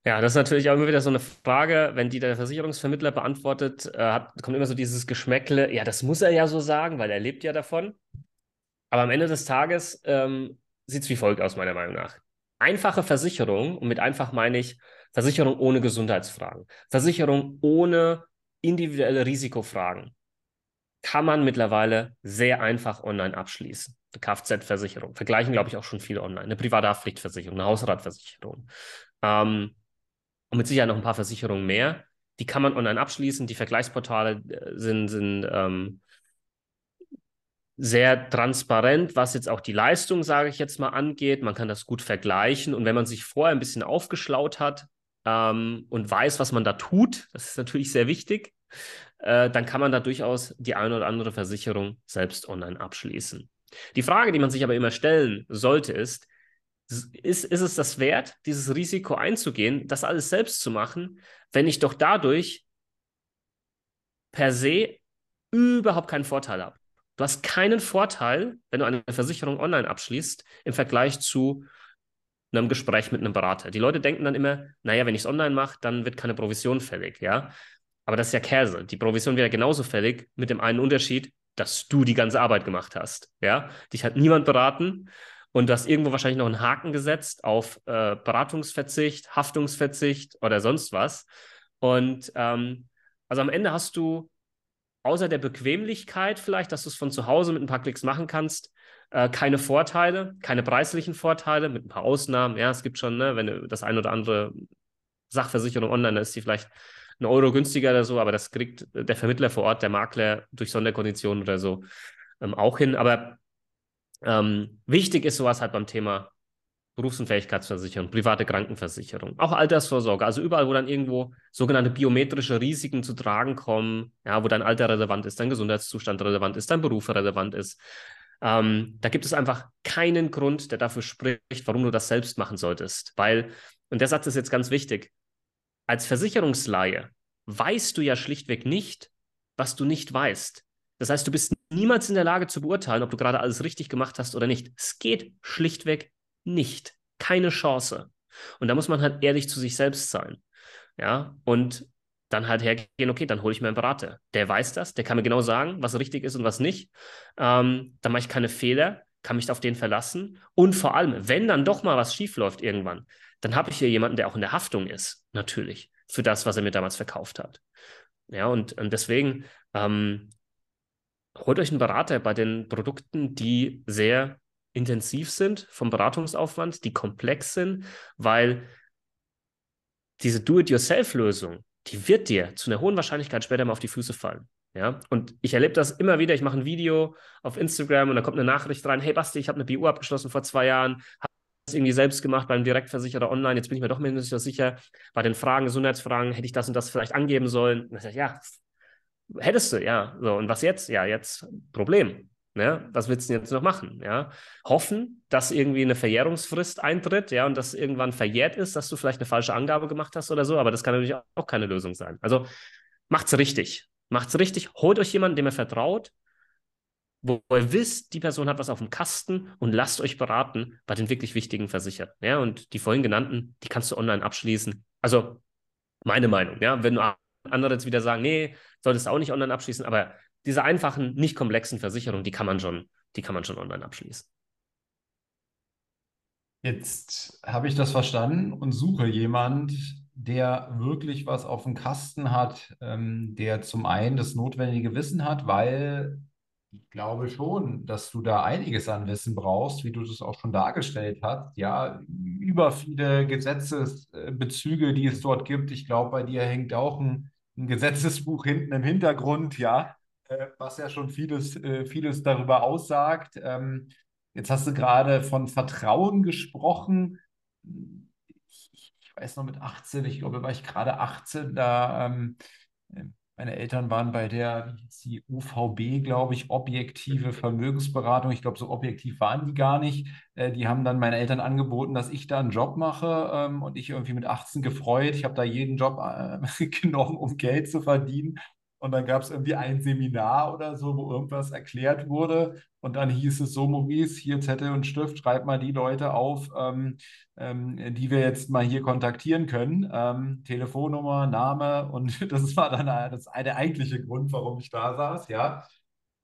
Ja, das ist natürlich auch immer wieder so eine Frage, wenn die der Versicherungsvermittler beantwortet, äh, hat, kommt immer so dieses Geschmäckle, ja, das muss er ja so sagen, weil er lebt ja davon. Aber am Ende des Tages ähm, sieht es wie folgt aus, meiner Meinung nach. Einfache Versicherung, und mit einfach meine ich Versicherung ohne Gesundheitsfragen, Versicherung ohne individuelle Risikofragen, kann man mittlerweile sehr einfach online abschließen. Eine Kfz-Versicherung. Vergleichen, glaube ich, auch schon viele online. Eine Privathaftpflichtversicherung, eine Hausratversicherung. Ähm, und mit Sicherheit noch ein paar Versicherungen mehr. Die kann man online abschließen. Die Vergleichsportale äh, sind, sind ähm, sehr transparent, was jetzt auch die Leistung, sage ich jetzt mal, angeht. Man kann das gut vergleichen. Und wenn man sich vorher ein bisschen aufgeschlaut hat ähm, und weiß, was man da tut, das ist natürlich sehr wichtig, äh, dann kann man da durchaus die eine oder andere Versicherung selbst online abschließen. Die Frage, die man sich aber immer stellen sollte, ist, ist, ist es das wert, dieses Risiko einzugehen, das alles selbst zu machen, wenn ich doch dadurch per se überhaupt keinen Vorteil habe? Du hast keinen Vorteil, wenn du eine Versicherung online abschließt, im Vergleich zu einem Gespräch mit einem Berater. Die Leute denken dann immer, naja, wenn ich es online mache, dann wird keine Provision fällig, ja. Aber das ist ja Käse. Die Provision wäre genauso fällig, mit dem einen Unterschied, dass du die ganze Arbeit gemacht hast. Ja, dich hat niemand beraten und du hast irgendwo wahrscheinlich noch einen Haken gesetzt auf äh, Beratungsverzicht, Haftungsverzicht oder sonst was. Und ähm, also am Ende hast du außer der Bequemlichkeit vielleicht, dass du es von zu Hause mit ein paar Klicks machen kannst, äh, keine Vorteile, keine preislichen Vorteile, mit ein paar Ausnahmen. Ja, es gibt schon, ne, wenn du das ein oder andere Sachversicherung online, da ist die vielleicht ein Euro günstiger oder so, aber das kriegt der Vermittler vor Ort, der Makler durch Sonderkonditionen oder so ähm, auch hin. Aber ähm, wichtig ist sowas halt beim Thema Berufsunfähigkeitsversicherung, private Krankenversicherung, auch Altersvorsorge, also überall, wo dann irgendwo sogenannte biometrische Risiken zu tragen kommen, ja, wo dein Alter relevant ist, dein Gesundheitszustand relevant ist, dein Beruf relevant ist. Ähm, da gibt es einfach keinen Grund, der dafür spricht, warum du das selbst machen solltest. Weil, und der Satz ist jetzt ganz wichtig, als Versicherungsleihe weißt du ja schlichtweg nicht, was du nicht weißt. Das heißt, du bist niemals in der Lage zu beurteilen, ob du gerade alles richtig gemacht hast oder nicht. Es geht schlichtweg nicht. Keine Chance. Und da muss man halt ehrlich zu sich selbst sein. Ja, und dann halt hergehen, okay, dann hole ich mir einen Berater. Der weiß das, der kann mir genau sagen, was richtig ist und was nicht. Ähm, dann mache ich keine Fehler, kann mich auf den verlassen. Und vor allem, wenn dann doch mal was schief läuft irgendwann, dann habe ich hier jemanden, der auch in der Haftung ist, natürlich, für das, was er mir damals verkauft hat. Ja, und, und deswegen ähm, holt euch einen Berater bei den Produkten, die sehr intensiv sind vom Beratungsaufwand, die komplex sind, weil diese Do-it-yourself-Lösung, die wird dir zu einer hohen Wahrscheinlichkeit später mal auf die Füße fallen. Ja, und ich erlebe das immer wieder. Ich mache ein Video auf Instagram und da kommt eine Nachricht rein: Hey Basti, ich habe eine BU abgeschlossen vor zwei Jahren, habe das irgendwie selbst gemacht beim Direktversicherer online. Jetzt bin ich mir doch so sicher. Bei den Fragen, Gesundheitsfragen, hätte ich das und das vielleicht angeben sollen. Und ich sage, ja, hättest du, ja. So, und was jetzt? Ja, jetzt Problem. Ne? Was willst du denn jetzt noch machen? Ja? Hoffen, dass irgendwie eine Verjährungsfrist eintritt, ja, und das irgendwann verjährt ist, dass du vielleicht eine falsche Angabe gemacht hast oder so, aber das kann natürlich auch keine Lösung sein. Also macht's richtig. Macht's richtig, holt euch jemanden, dem ihr vertraut, wo ihr wisst, die Person hat was auf dem Kasten und lasst euch beraten bei den wirklich wichtigen Versicherten. Ja, und die vorhin genannten, die kannst du online abschließen. Also meine Meinung, ja, wenn andere jetzt wieder sagen, nee, solltest du auch nicht online abschließen, aber diese einfachen, nicht komplexen Versicherungen, die kann man schon, die kann man schon online abschließen. Jetzt habe ich das verstanden und suche jemand, der wirklich was auf dem Kasten hat, ähm, der zum einen das notwendige Wissen hat, weil ich glaube schon, dass du da einiges an Wissen brauchst, wie du das auch schon dargestellt hast. Ja, über viele Gesetzesbezüge, die es dort gibt. Ich glaube, bei dir hängt auch ein, ein Gesetzesbuch hinten im Hintergrund, ja, äh, was ja schon vieles, äh, vieles darüber aussagt. Ähm, jetzt hast du gerade von Vertrauen gesprochen. Ich, ich, weiß noch mit 18, ich glaube, war ich gerade 18, da ähm, meine Eltern waren bei der, die UVB, glaube ich, objektive Vermögensberatung. Ich glaube, so objektiv waren die gar nicht. Äh, die haben dann meinen Eltern angeboten, dass ich da einen Job mache ähm, und ich irgendwie mit 18 gefreut. Ich habe da jeden Job äh, genommen, um Geld zu verdienen. Und dann gab es irgendwie ein Seminar oder so, wo irgendwas erklärt wurde. Und dann hieß es so, Maurice, hier Zettel und Stift, schreib mal die Leute auf, ähm, ähm, die wir jetzt mal hier kontaktieren können. Ähm, Telefonnummer, Name und das war dann das, der eigentliche Grund, warum ich da saß, ja.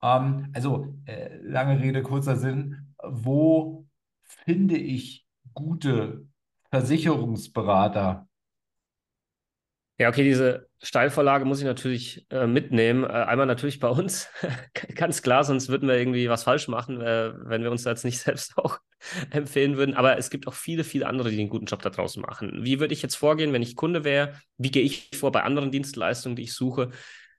Ähm, also, äh, lange Rede, kurzer Sinn. Wo finde ich gute Versicherungsberater? Ja, okay, diese Steilvorlage muss ich natürlich äh, mitnehmen. Äh, einmal natürlich bei uns, ganz klar, sonst würden wir irgendwie was falsch machen, äh, wenn wir uns da jetzt nicht selbst auch empfehlen würden. Aber es gibt auch viele, viele andere, die einen guten Job da draußen machen. Wie würde ich jetzt vorgehen, wenn ich Kunde wäre? Wie gehe ich vor bei anderen Dienstleistungen, die ich suche?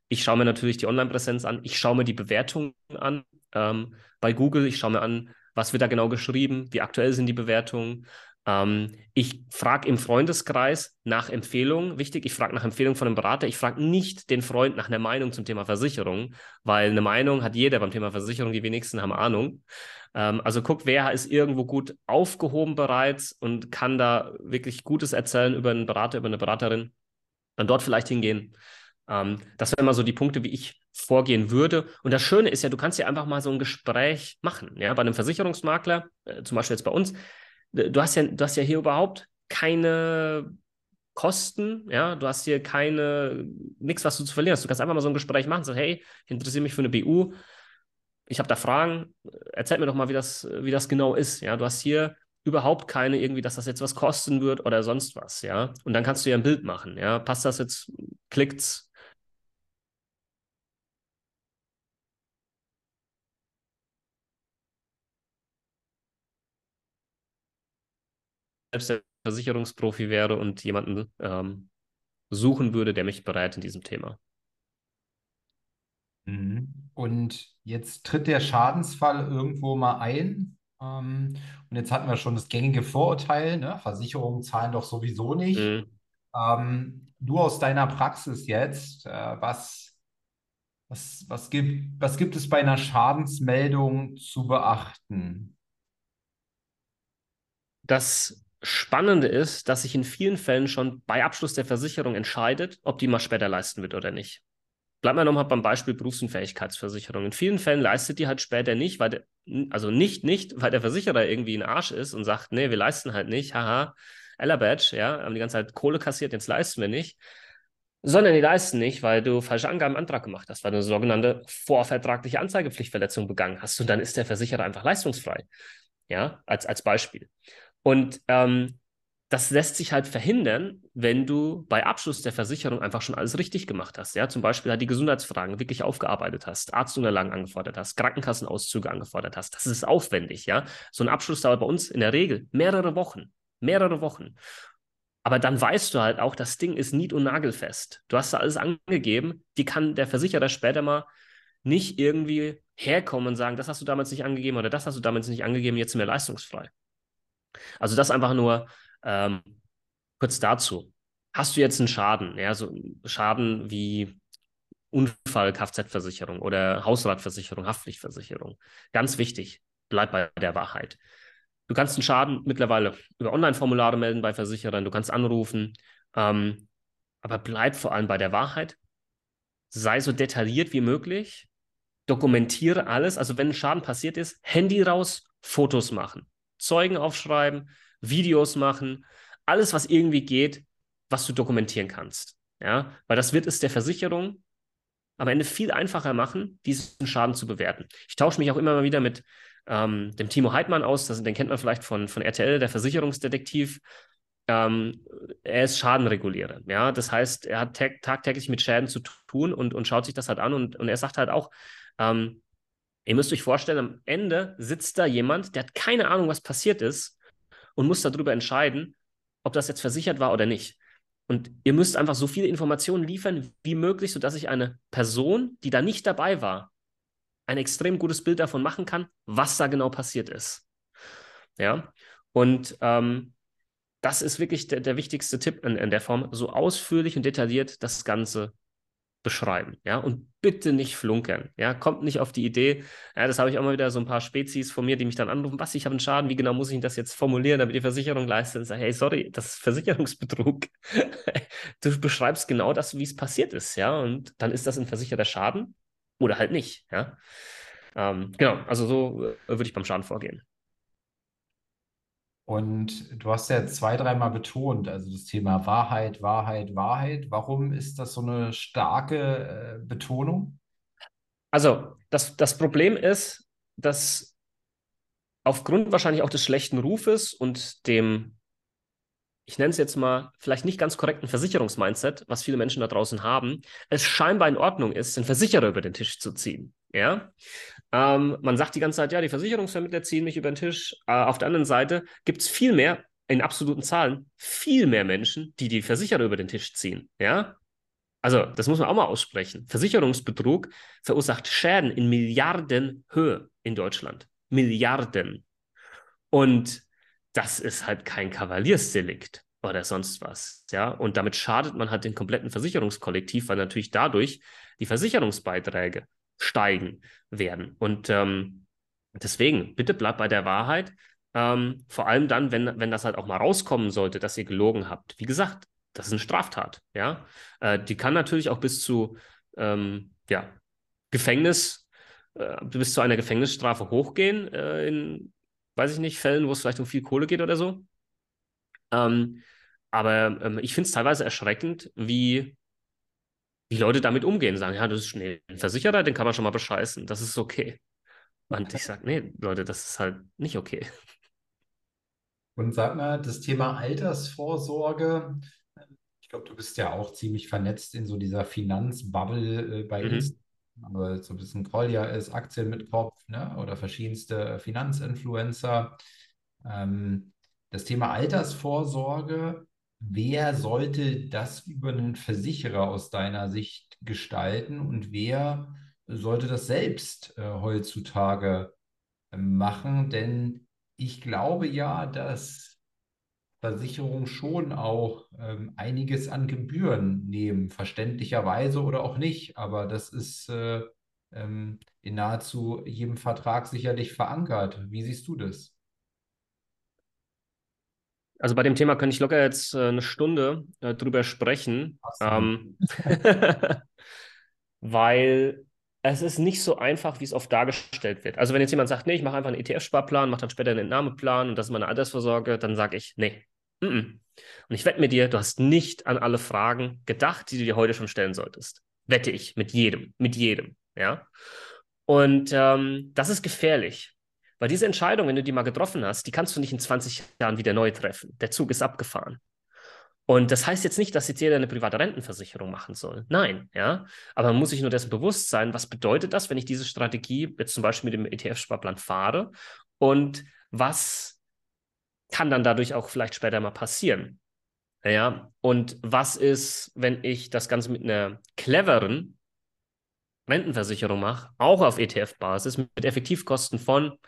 Ich schaue mir natürlich die Online-Präsenz an. Ich schaue mir die Bewertungen an ähm, bei Google. Ich schaue mir an, was wird da genau geschrieben? Wie aktuell sind die Bewertungen? Ähm, ich frage im Freundeskreis nach Empfehlungen. Wichtig, ich frage nach Empfehlungen von einem Berater. Ich frage nicht den Freund nach einer Meinung zum Thema Versicherung, weil eine Meinung hat jeder beim Thema Versicherung. Die wenigsten haben Ahnung. Ähm, also guck, wer ist irgendwo gut aufgehoben bereits und kann da wirklich Gutes erzählen über einen Berater, über eine Beraterin. Dann dort vielleicht hingehen. Ähm, das wären mal so die Punkte, wie ich vorgehen würde. Und das Schöne ist ja, du kannst ja einfach mal so ein Gespräch machen. Ja, bei einem Versicherungsmakler, äh, zum Beispiel jetzt bei uns, du hast ja, du hast ja hier überhaupt keine Kosten, ja, du hast hier keine, nichts, was du zu verlieren hast. Du kannst einfach mal so ein Gespräch machen, sagst, hey, ich interessiere mich für eine BU, ich habe da Fragen, erzähl mir doch mal, wie das, wie das genau ist, ja, du hast hier überhaupt keine irgendwie, dass das jetzt was kosten wird oder sonst was, ja, und dann kannst du ja ein Bild machen, ja, passt das jetzt, klickt's, selbst der Versicherungsprofi wäre und jemanden ähm, suchen würde, der mich berät in diesem Thema. Mhm. Und jetzt tritt der Schadensfall irgendwo mal ein. Ähm, und jetzt hatten wir schon das gängige Vorurteil, ne? Versicherungen zahlen doch sowieso nicht. Mhm. Ähm, du aus deiner Praxis jetzt, äh, was, was, was, gibt, was gibt es bei einer Schadensmeldung zu beachten? Das Spannende ist, dass sich in vielen Fällen schon bei Abschluss der Versicherung entscheidet, ob die mal später leisten wird oder nicht. Bleiben wir nochmal beim Beispiel Berufsunfähigkeitsversicherung. In vielen Fällen leistet die halt später nicht, weil, der, also nicht, nicht, weil der Versicherer irgendwie ein Arsch ist und sagt, nee, wir leisten halt nicht, haha, Ella Badge, ja, haben die ganze Zeit Kohle kassiert, jetzt leisten wir nicht. sondern die leisten nicht, weil du falsche Angaben im Antrag gemacht hast, weil du eine sogenannte vorvertragliche Anzeigepflichtverletzung begangen hast. Und dann ist der Versicherer einfach leistungsfrei. Ja, als, als Beispiel. Und ähm, das lässt sich halt verhindern, wenn du bei Abschluss der Versicherung einfach schon alles richtig gemacht hast. Ja, zum Beispiel halt die Gesundheitsfragen wirklich aufgearbeitet hast, Arztunterlagen angefordert hast, Krankenkassenauszüge angefordert hast. Das ist aufwendig. Ja, so ein Abschluss dauert bei uns in der Regel mehrere Wochen, mehrere Wochen. Aber dann weißt du halt auch, das Ding ist nied- und nagelfest. Du hast da alles angegeben. Die kann der Versicherer später mal nicht irgendwie herkommen und sagen, das hast du damals nicht angegeben oder das hast du damals nicht angegeben, jetzt sind wir leistungsfrei. Also das einfach nur ähm, kurz dazu. Hast du jetzt einen Schaden, ja, so Schaden wie Unfall, Kfz-Versicherung oder Hausratversicherung, Haftpflichtversicherung. Ganz wichtig, bleib bei der Wahrheit. Du kannst einen Schaden mittlerweile über Online-Formulare melden bei Versicherern, du kannst anrufen, ähm, aber bleib vor allem bei der Wahrheit. Sei so detailliert wie möglich, dokumentiere alles. Also wenn ein Schaden passiert ist, Handy raus, Fotos machen, Zeugen aufschreiben, Videos machen, alles, was irgendwie geht, was du dokumentieren kannst. Ja, weil das wird es der Versicherung am Ende viel einfacher machen, diesen Schaden zu bewerten. Ich tausche mich auch immer mal wieder mit ähm, dem Timo Heidmann aus, das, den kennt man vielleicht von, von RTL, der Versicherungsdetektiv. Ähm, er ist Schadenregulierer. Ja, das heißt, er hat tag tagtäglich mit Schäden zu tun und, und schaut sich das halt an und, und er sagt halt auch, ähm, ihr müsst euch vorstellen, am Ende sitzt da jemand, der hat keine Ahnung, was passiert ist und muss darüber entscheiden, ob das jetzt versichert war oder nicht. Und ihr müsst einfach so viele Informationen liefern wie möglich, sodass ich eine Person, die da nicht dabei war, ein extrem gutes Bild davon machen kann, was da genau passiert ist. Ja, und ähm, das ist wirklich der, der wichtigste Tipp in, in der Form, so ausführlich und detailliert das Ganze beschreiben, ja, und bitte nicht flunkern, ja, kommt nicht auf die Idee, ja, das habe ich auch mal wieder so ein paar Spezies von mir, die mich dann anrufen, was, ich habe einen Schaden, wie genau muss ich das jetzt formulieren, damit die Versicherung leistet und sage, hey, sorry, das ist Versicherungsbetrug. du beschreibst genau das, wie es passiert ist, ja, und dann ist das ein versicherter Schaden oder halt nicht. Ja? Ähm, genau, also so äh, würde ich beim Schaden vorgehen. Und du hast ja zwei, dreimal betont, also das Thema Wahrheit, Wahrheit, Wahrheit. Warum ist das so eine starke äh, Betonung? Also, das, das Problem ist, dass aufgrund wahrscheinlich auch des schlechten Rufes und dem ich nenne es jetzt mal, vielleicht nicht ganz korrekten Versicherungsmindset, was viele Menschen da draußen haben, es scheinbar in Ordnung ist, den Versicherer über den Tisch zu ziehen. Ja? Ähm, man sagt die ganze Zeit, ja, die Versicherungsvermittler ziehen mich über den Tisch. Äh, auf der anderen Seite gibt es viel mehr, in absoluten Zahlen, viel mehr Menschen, die die Versicherer über den Tisch ziehen. Ja? Also, das muss man auch mal aussprechen. Versicherungsbetrug verursacht Schäden in Milliardenhöhe in Deutschland. Milliarden. Und das ist halt kein Kavaliersdelikt oder sonst was. Ja, und damit schadet man halt den kompletten Versicherungskollektiv, weil natürlich dadurch die Versicherungsbeiträge steigen werden. Und ähm, deswegen, bitte bleibt bei der Wahrheit. Ähm, vor allem dann, wenn, wenn das halt auch mal rauskommen sollte, dass ihr gelogen habt. Wie gesagt, das ist eine Straftat. Ja, äh, die kann natürlich auch bis zu ähm, ja, Gefängnis, äh, bis zu einer Gefängnisstrafe hochgehen äh, in weiß ich nicht, Fällen, wo es vielleicht um viel Kohle geht oder so. Ähm, aber ähm, ich finde es teilweise erschreckend, wie die Leute damit umgehen. Sagen, ja, das ist schnell ein Versicherer, den kann man schon mal bescheißen. Das ist okay. Und ich sage, nee, Leute, das ist halt nicht okay. Und sag mal, das Thema Altersvorsorge, ich glaube, du bist ja auch ziemlich vernetzt in so dieser Finanzbubble äh, bei mhm. Instagram aber so ein bisschen Kolja ist, Aktien mit Kopf ne? oder verschiedenste Finanzinfluencer. Ähm, das Thema Altersvorsorge, wer sollte das über einen Versicherer aus deiner Sicht gestalten und wer sollte das selbst äh, heutzutage äh, machen? Denn ich glaube ja, dass Versicherungen schon auch ähm, einiges an Gebühren nehmen, verständlicherweise oder auch nicht. Aber das ist äh, ähm, in nahezu jedem Vertrag sicherlich verankert. Wie siehst du das? Also bei dem Thema könnte ich locker jetzt äh, eine Stunde äh, drüber sprechen, ähm, weil es ist nicht so einfach, wie es oft dargestellt wird. Also wenn jetzt jemand sagt, nee, ich mache einfach einen ETF-Sparplan, mache dann später einen Entnahmeplan und das ist meine Altersvorsorge, dann sage ich, nee, Und ich wette mit dir, du hast nicht an alle Fragen gedacht, die du dir heute schon stellen solltest. Wette ich, mit jedem, mit jedem, ja. Und ähm, das ist gefährlich, weil diese Entscheidung, wenn du die mal getroffen hast, die kannst du nicht in 20 Jahren wieder neu treffen. Der Zug ist abgefahren. Und das heißt jetzt nicht, dass jetzt jeder eine private Rentenversicherung machen soll. Nein, ja. Aber man muss sich nur dessen bewusst sein, was bedeutet das, wenn ich diese Strategie jetzt zum Beispiel mit dem ETF-Sparplan fahre und was kann dann dadurch auch vielleicht später mal passieren. Ja, und was ist, wenn ich das Ganze mit einer cleveren Rentenversicherung mache, auch auf ETF-Basis, mit Effektivkosten von,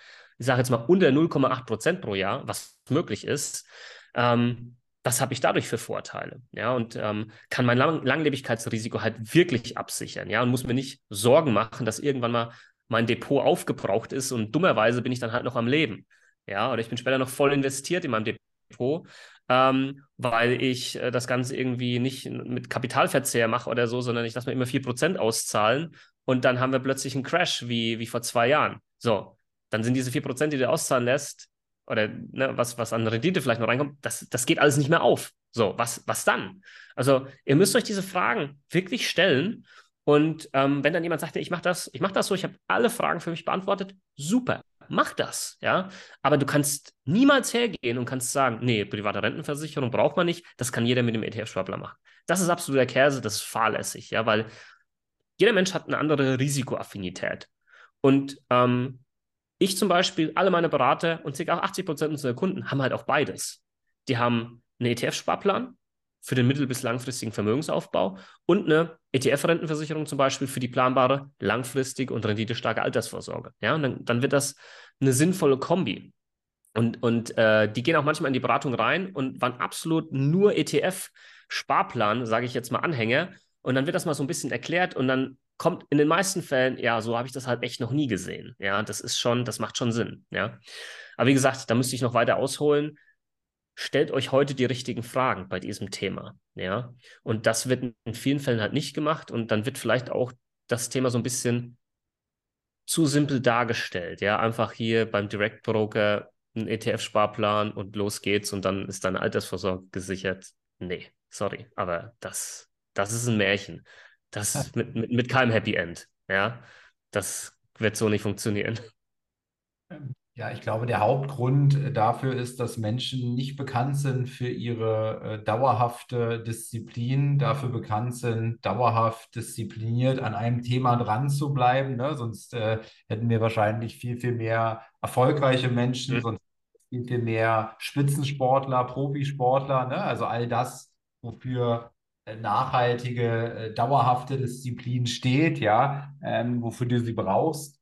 ich sage jetzt mal, unter 0,8 Prozent pro Jahr, was möglich ist, ähm, was habe ich dadurch für Vorteile? Ja, und ähm, kann mein Lang Langlebigkeitsrisiko halt wirklich absichern, ja, und muss mir nicht Sorgen machen, dass irgendwann mal mein Depot aufgebraucht ist und dummerweise bin ich dann halt noch am Leben. Ja, oder ich bin später noch voll investiert in meinem Depot, ähm, weil ich äh, das Ganze irgendwie nicht mit Kapitalverzehr mache oder so, sondern ich lasse mir immer 4% auszahlen und dann haben wir plötzlich einen Crash wie, wie vor zwei Jahren. So, dann sind diese 4%, die du auszahlen lässt, oder ne, was, was an Rendite vielleicht noch reinkommt, das, das geht alles nicht mehr auf. So, was, was dann? Also, ihr müsst euch diese Fragen wirklich stellen. Und ähm, wenn dann jemand sagt, ich mache das, ich mache das so, ich habe alle Fragen für mich beantwortet, super, mach das, ja. Aber du kannst niemals hergehen und kannst sagen, nee, private Rentenversicherung braucht man nicht, das kann jeder mit dem ETF-Schwabler machen. Das ist absoluter Käse, das ist fahrlässig, ja, weil jeder Mensch hat eine andere Risikoaffinität. Und ähm, ich zum Beispiel, alle meine Berater und ca. 80 Prozent unserer Kunden haben halt auch beides. Die haben einen ETF-Sparplan für den mittel- bis langfristigen Vermögensaufbau und eine ETF-Rentenversicherung zum Beispiel für die planbare, langfristige und renditestarke Altersvorsorge. Ja, und dann, dann wird das eine sinnvolle Kombi. Und, und äh, die gehen auch manchmal in die Beratung rein und waren absolut nur ETF-Sparplan, sage ich jetzt mal Anhänger. Und dann wird das mal so ein bisschen erklärt und dann kommt in den meisten Fällen, ja, so habe ich das halt echt noch nie gesehen. Ja, das ist schon, das macht schon Sinn. Ja. Aber wie gesagt, da müsste ich noch weiter ausholen. Stellt euch heute die richtigen Fragen bei diesem Thema. Ja. Und das wird in vielen Fällen halt nicht gemacht und dann wird vielleicht auch das Thema so ein bisschen zu simpel dargestellt. Ja, einfach hier beim Direct Broker ein ETF-Sparplan und los geht's und dann ist deine Altersvorsorge gesichert. Nee, sorry, aber das, das ist ein Märchen. Das mit, mit, mit keinem Happy End. Ja, das wird so nicht funktionieren. Ja, ich glaube, der Hauptgrund äh, dafür ist, dass Menschen nicht bekannt sind für ihre äh, dauerhafte Disziplin, dafür bekannt sind, dauerhaft diszipliniert an einem Thema dran zu bleiben. Ne? Sonst äh, hätten wir wahrscheinlich viel, viel mehr erfolgreiche Menschen, mhm. sonst viel, viel mehr Spitzensportler, Profisportler. Ne? Also all das, wofür nachhaltige, äh, dauerhafte Disziplin steht, ja, ähm, wofür du sie brauchst.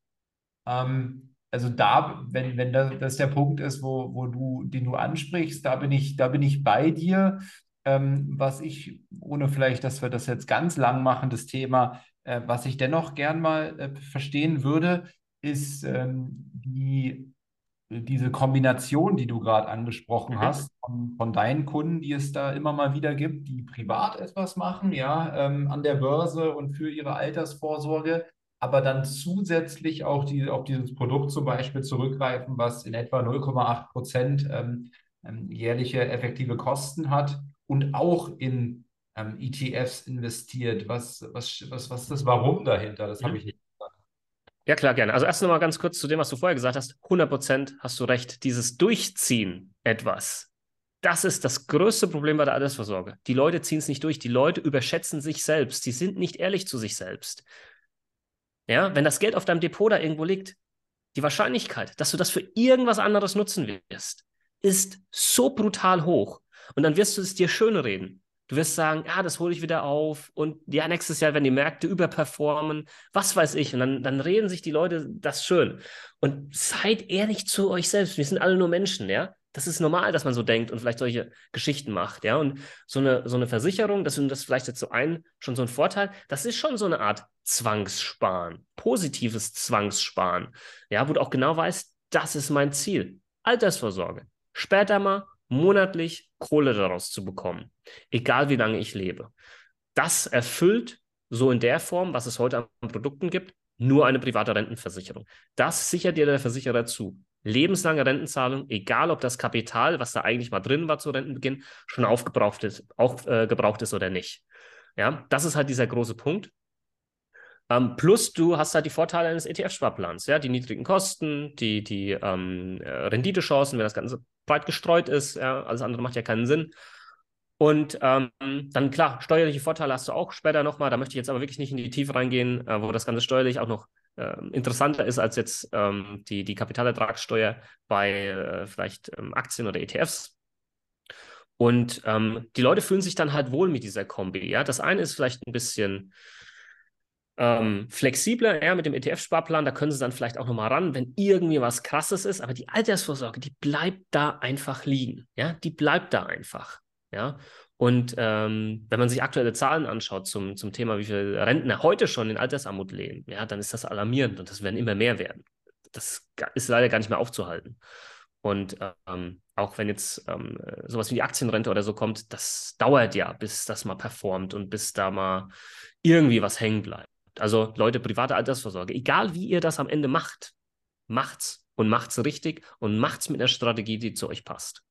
Ähm, also da, wenn, wenn das, das der Punkt ist, wo, wo du, den du ansprichst, da bin ich, da bin ich bei dir. Ähm, was ich, ohne vielleicht, dass wir das jetzt ganz lang machen, das Thema, äh, was ich dennoch gern mal äh, verstehen würde, ist ähm, die diese Kombination, die du gerade angesprochen mhm. hast, von, von, deinen Kunden, die es da immer mal wieder gibt, die privat etwas machen, ja, ähm, an der Börse und für ihre Altersvorsorge, aber dann zusätzlich auch die, auf dieses Produkt zum Beispiel zurückgreifen, was in etwa 0,8 Prozent ähm, ähm, jährliche effektive Kosten hat und auch in ähm, ETFs investiert. Was, was, was, was ist das Warum dahinter? Das mhm. habe ich nicht ja, klar, gerne. Also erst nochmal ganz kurz zu dem, was du vorher gesagt hast. 100 Prozent hast du recht. Dieses Durchziehen etwas, das ist das größte Problem bei der Altersvorsorge. Die Leute ziehen es nicht durch. Die Leute überschätzen sich selbst. Die sind nicht ehrlich zu sich selbst. Ja, wenn das Geld auf deinem Depot da irgendwo liegt, die Wahrscheinlichkeit, dass du das für irgendwas anderes nutzen wirst, ist so brutal hoch. Und dann wirst du es dir schönreden. Du wirst sagen, ja, das hole ich wieder auf und ja, nächstes Jahr werden die Märkte überperformen, was weiß ich. Und dann, dann reden sich die Leute das schön. Und seid ehrlich zu euch selbst. Wir sind alle nur Menschen, ja. Das ist normal, dass man so denkt und vielleicht solche Geschichten macht, ja. Und so eine, so eine Versicherung, das ist das vielleicht jetzt so ein, schon so ein Vorteil, das ist schon so eine Art Zwangssparen, positives Zwangssparen, ja, wo du auch genau weißt, das ist mein Ziel. Altersvorsorge. Später mal monatlich Kohle daraus zu bekommen, egal wie lange ich lebe. Das erfüllt so in der Form, was es heute an Produkten gibt, nur eine private Rentenversicherung. Das sichert dir der Versicherer zu. lebenslange Rentenzahlung, egal ob das Kapital, was da eigentlich mal drin war zu Rentenbeginn, schon aufgebraucht ist, auch äh, gebraucht ist oder nicht. Ja, das ist halt dieser große Punkt. Ähm, plus du hast halt die Vorteile eines ETF-Sparplans, ja, die niedrigen Kosten, die, die ähm, äh, Renditechancen, wenn das Ganze breit gestreut ist, ja, alles andere macht ja keinen Sinn. Und ähm, dann klar, steuerliche Vorteile hast du auch später nochmal. Da möchte ich jetzt aber wirklich nicht in die Tiefe reingehen, äh, wo das Ganze steuerlich auch noch äh, interessanter ist als jetzt ähm, die, die Kapitalertragssteuer bei äh, vielleicht ähm, Aktien oder ETFs. Und ähm, die Leute fühlen sich dann halt wohl mit dieser Kombi. Ja, das eine ist vielleicht ein bisschen ähm, flexibler, ja, mit dem ETF-Sparplan. Da können sie dann vielleicht auch nochmal ran, wenn irgendwie was Krasses ist. Aber die Altersvorsorge, die bleibt da einfach liegen. Ja, die bleibt da einfach. Ja, und ähm, wenn man sich aktuelle Zahlen anschaut zum, zum Thema, wie viele Rentner heute schon in Altersarmut leben, ja, dann ist das alarmierend und das werden immer mehr werden. Das ist leider gar nicht mehr aufzuhalten. Und ähm, auch wenn jetzt ähm, sowas wie die Aktienrente oder so kommt, das dauert ja, bis das mal performt und bis da mal irgendwie was hängen bleibt. Also Leute, private Altersvorsorge, egal wie ihr das am Ende macht, macht's und macht's richtig und macht's mit einer Strategie, die zu euch passt.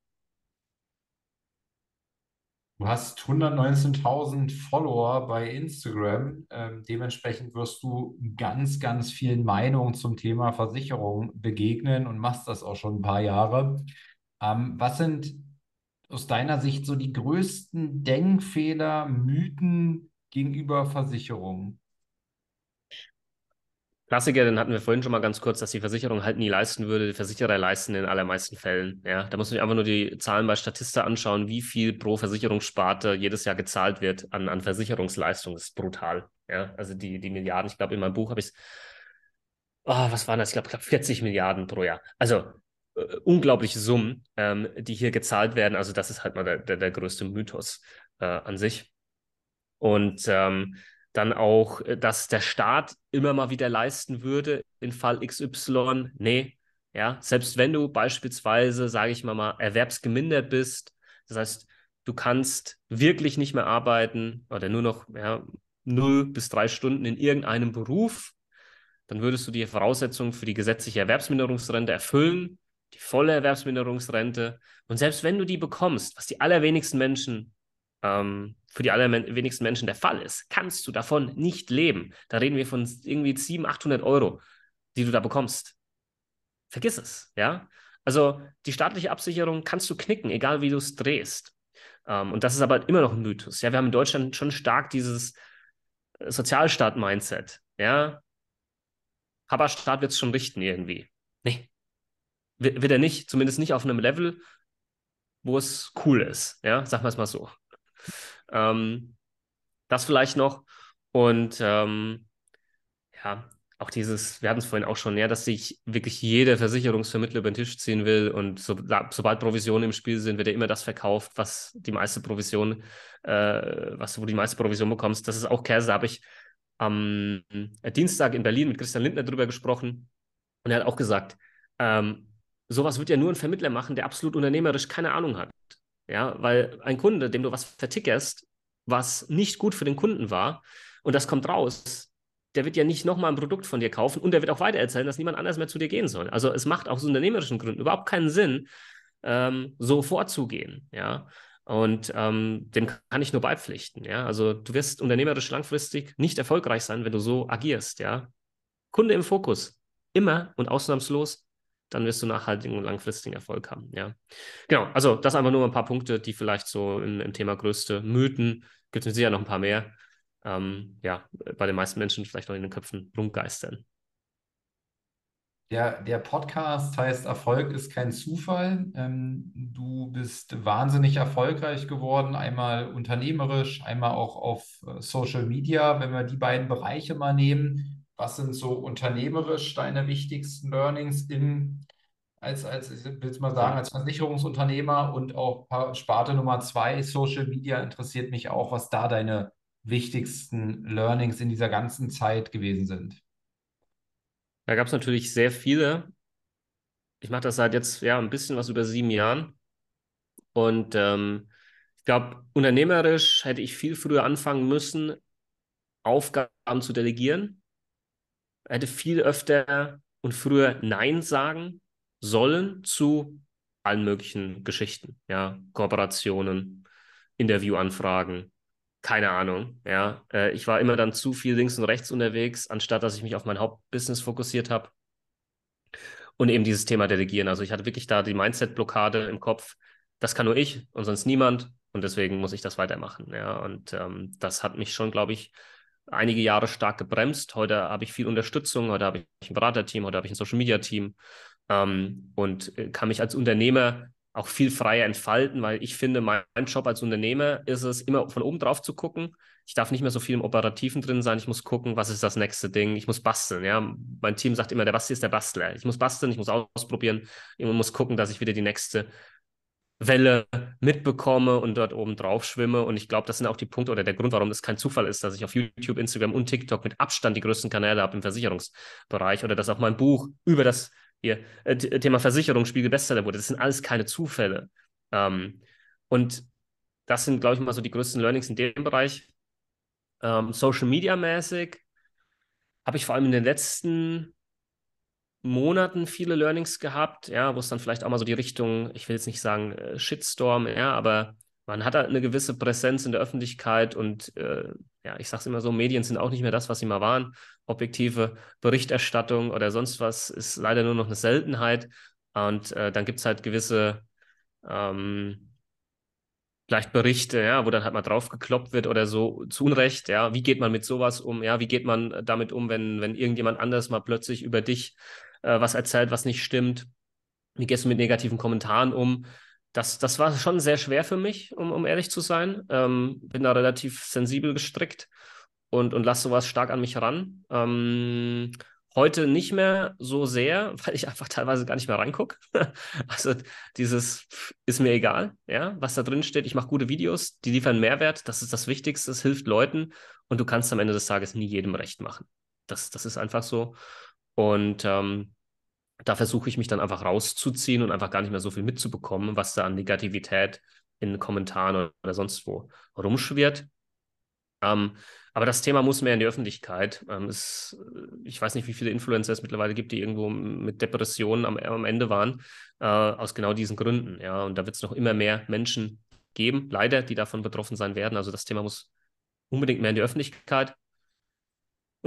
Du hast 119.000 Follower bei Instagram. Ähm, dementsprechend wirst du ganz, ganz vielen Meinungen zum Thema Versicherung begegnen und machst das auch schon ein paar Jahre. Ähm, was sind aus deiner Sicht so die größten Denkfehler, Mythen gegenüber Versicherungen? Klassiker, den hatten wir vorhin schon mal ganz kurz, dass die Versicherung halt nie leisten würde. Die Versicherer leisten in allermeisten Fällen. Ja, da muss man sich einfach nur die Zahlen bei Statista anschauen, wie viel pro Versicherungssparte jedes Jahr gezahlt wird an, an Versicherungsleistung. Das ist brutal. Ja, also die, die Milliarden, ich glaube, in meinem Buch habe ich es, oh, was waren das? Ich glaube, glaub 40 Milliarden pro Jahr. Also äh, unglaubliche Summen, ähm, die hier gezahlt werden. Also das ist halt mal der, der, der größte Mythos äh, an sich. Und ähm, dann auch, äh, dass der Staat immer mal wieder leisten würde in Fall XY. Nee, ja, selbst wenn du beispielsweise, sage ich mal mal, erwerbsgemindert bist, das heißt, du kannst wirklich nicht mehr arbeiten oder nur noch ja, 0 bis drei Stunden in irgendeinem Beruf, dann würdest du die Voraussetzungen für die gesetzliche Erwerbsminderungsrente erfüllen, die volle Erwerbsminderungsrente. Und selbst wenn du die bekommst, was die allerwenigsten Menschen ähm, für die allerwenigsten Menschen der Fall ist, kannst du davon nicht leben. Da reden wir von irgendwie 700, 800 Euro, die du da bekommst. Vergiss es, ja. Also die staatliche Absicherung kannst du knicken, egal wie du es drehst. Ähm, und das ist aber immer noch ein Mythos. Ja, wir haben in Deutschland schon stark dieses äh, Sozialstaat-Mindset. Ja, Haberstaat wird es schon richten irgendwie. Nee, wird er nicht, zumindest nicht auf einem Level, wo es cool ist. Ja, sagen wir es mal so. Ähm, das vielleicht noch. Und ähm, ja, auch dieses, wir hatten es vorhin auch schon, ja, dass sich wirklich jeder Versicherungsvermittler über den Tisch ziehen will und so, sobald Provisionen im Spiel sind, wird ja immer das verkauft, was die meiste Provision, äh, was wo die meiste Provision bekommst. Das ist auch Käse. Da habe ich am Dienstag in Berlin mit Christian Lindner drüber gesprochen und er hat auch gesagt, ähm, sowas wird ja nur ein Vermittler machen, der absolut unternehmerisch keine Ahnung hat. Ja, weil ein Kunde, dem du was vertickerst, was nicht gut für den Kunden war, und das kommt raus, der wird ja nicht nochmal ein Produkt von dir kaufen und der wird auch weitererzählen, dass niemand anders mehr zu dir gehen soll. Also es macht aus unternehmerischen Gründen überhaupt keinen Sinn, ähm, so vorzugehen. Ja. Und ähm, dem kann ich nur beipflichten. Ja. Also du wirst unternehmerisch langfristig nicht erfolgreich sein, wenn du so agierst. Ja. Kunde im Fokus. Immer und ausnahmslos dann wirst du nachhaltigen und langfristigen Erfolg haben. Ja, genau. Also das einfach nur ein paar Punkte, die vielleicht so im, im Thema größte Mythen gibt es sicher noch ein paar mehr. Ähm, ja, bei den meisten Menschen vielleicht noch in den Köpfen rumgeistern. Der, der Podcast heißt Erfolg ist kein Zufall. Ähm, du bist wahnsinnig erfolgreich geworden, einmal unternehmerisch, einmal auch auf äh, Social Media. Wenn wir die beiden Bereiche mal nehmen, was sind so unternehmerisch deine wichtigsten Learnings in, als, als ich will mal sagen, als Versicherungsunternehmer und auch Sparte Nummer zwei, Social Media interessiert mich auch, was da deine wichtigsten Learnings in dieser ganzen Zeit gewesen sind. Da gab es natürlich sehr viele. Ich mache das seit jetzt ja ein bisschen was über sieben Jahren. Und ähm, ich glaube, unternehmerisch hätte ich viel früher anfangen müssen, Aufgaben zu delegieren hätte viel öfter und früher Nein sagen sollen zu allen möglichen Geschichten, ja, Kooperationen, Interviewanfragen, keine Ahnung, ja. Äh, ich war immer dann zu viel links und rechts unterwegs, anstatt dass ich mich auf mein Hauptbusiness fokussiert habe. Und eben dieses Thema Delegieren. Also ich hatte wirklich da die Mindset-Blockade im Kopf. Das kann nur ich und sonst niemand. Und deswegen muss ich das weitermachen. Ja. Und ähm, das hat mich schon, glaube ich, einige Jahre stark gebremst. Heute habe ich viel Unterstützung, heute habe ich ein Beraterteam, heute habe ich ein Social Media Team ähm, und äh, kann mich als Unternehmer auch viel freier entfalten, weil ich finde, mein Job als Unternehmer ist es, immer von oben drauf zu gucken. Ich darf nicht mehr so viel im Operativen drin sein. Ich muss gucken, was ist das nächste Ding. Ich muss basteln. Ja, mein Team sagt immer, der Basti ist der Bastler. Ich muss basteln, ich muss ausprobieren. Ich muss gucken, dass ich wieder die nächste Welle mitbekomme und dort oben drauf schwimme. Und ich glaube, das sind auch die Punkte oder der Grund, warum es kein Zufall ist, dass ich auf YouTube, Instagram und TikTok mit Abstand die größten Kanäle habe im Versicherungsbereich oder dass auch mein Buch über das hier, äh, Thema Versicherungsspiegel Bestseller wurde. Das sind alles keine Zufälle. Ähm, und das sind, glaube ich, mal so die größten Learnings in dem Bereich. Ähm, Social Media mäßig habe ich vor allem in den letzten Monaten viele Learnings gehabt, ja, wo es dann vielleicht auch mal so die Richtung, ich will jetzt nicht sagen äh, Shitstorm, ja, aber man hat halt eine gewisse Präsenz in der Öffentlichkeit und äh, ja, ich sage es immer so, Medien sind auch nicht mehr das, was sie mal waren. Objektive Berichterstattung oder sonst was ist leider nur noch eine Seltenheit. Und äh, dann gibt es halt gewisse ähm, vielleicht Berichte, ja, wo dann halt mal drauf gekloppt wird oder so zu Unrecht, ja, wie geht man mit sowas um, ja, wie geht man damit um, wenn, wenn irgendjemand anders mal plötzlich über dich äh, was erzählt, was nicht stimmt? Wie gehst du mit negativen Kommentaren um? Das, das war schon sehr schwer für mich, um, um ehrlich zu sein. Ähm, bin da relativ sensibel gestrickt und, und lasse sowas stark an mich ran. Ähm, heute nicht mehr so sehr, weil ich einfach teilweise gar nicht mehr reingucke. also dieses ist mir egal, ja, was da drin steht. Ich mache gute Videos, die liefern Mehrwert. Das ist das Wichtigste. Es hilft Leuten und du kannst am Ende des Tages nie jedem recht machen. Das, das ist einfach so. Und ähm, da versuche ich mich dann einfach rauszuziehen und einfach gar nicht mehr so viel mitzubekommen, was da an Negativität in Kommentaren oder sonst wo rumschwirrt. Ähm, aber das Thema muss mehr in die Öffentlichkeit. Ähm, es, ich weiß nicht, wie viele Influencer es mittlerweile gibt, die irgendwo mit Depressionen am, am Ende waren, äh, aus genau diesen Gründen. Ja, und da wird es noch immer mehr Menschen geben, leider, die davon betroffen sein werden. Also das Thema muss unbedingt mehr in die Öffentlichkeit.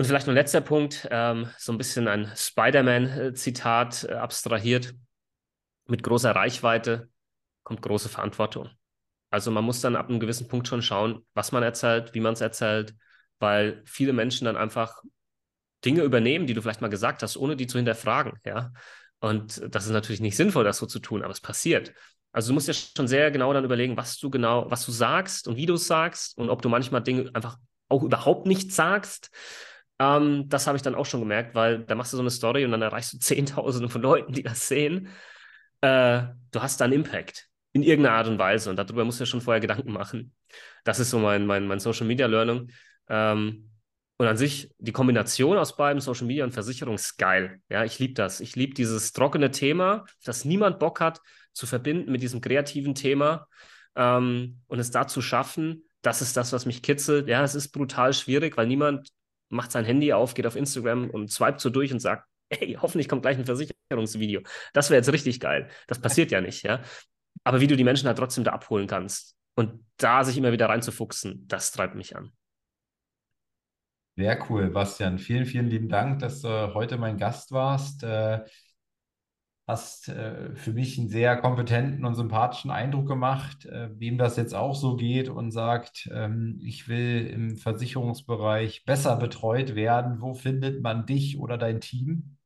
Und vielleicht noch ein letzter Punkt, ähm, so ein bisschen ein Spider-Man-Zitat äh, abstrahiert. Mit großer Reichweite kommt große Verantwortung. Also man muss dann ab einem gewissen Punkt schon schauen, was man erzählt, wie man es erzählt, weil viele Menschen dann einfach Dinge übernehmen, die du vielleicht mal gesagt hast, ohne die zu hinterfragen, ja. Und das ist natürlich nicht sinnvoll, das so zu tun, aber es passiert. Also du musst ja schon sehr genau dann überlegen, was du genau, was du sagst und wie du es sagst und ob du manchmal Dinge einfach auch überhaupt nicht sagst. Ähm, das habe ich dann auch schon gemerkt, weil da machst du so eine Story und dann erreichst du Zehntausende von Leuten, die das sehen. Äh, du hast da einen Impact in irgendeiner Art und Weise und darüber musst du ja schon vorher Gedanken machen. Das ist so mein, mein, mein Social Media Learning. Ähm, und an sich, die Kombination aus beiden, Social Media und Versicherung, ist geil. Ja, ich liebe das. Ich liebe dieses trockene Thema, das niemand Bock hat, zu verbinden mit diesem kreativen Thema ähm, und es da zu schaffen, das ist das, was mich kitzelt. Ja, es ist brutal schwierig, weil niemand macht sein Handy auf, geht auf Instagram und swipet so durch und sagt, hey, hoffentlich kommt gleich ein Versicherungsvideo. Das wäre jetzt richtig geil. Das passiert ja nicht, ja. Aber wie du die Menschen halt trotzdem da abholen kannst und da sich immer wieder reinzufuchsen, das treibt mich an. Sehr cool, Bastian. Vielen, vielen lieben Dank, dass du heute mein Gast warst. Hast äh, für mich einen sehr kompetenten und sympathischen Eindruck gemacht, äh, wem das jetzt auch so geht und sagt, ähm, ich will im Versicherungsbereich besser betreut werden. Wo findet man dich oder dein Team?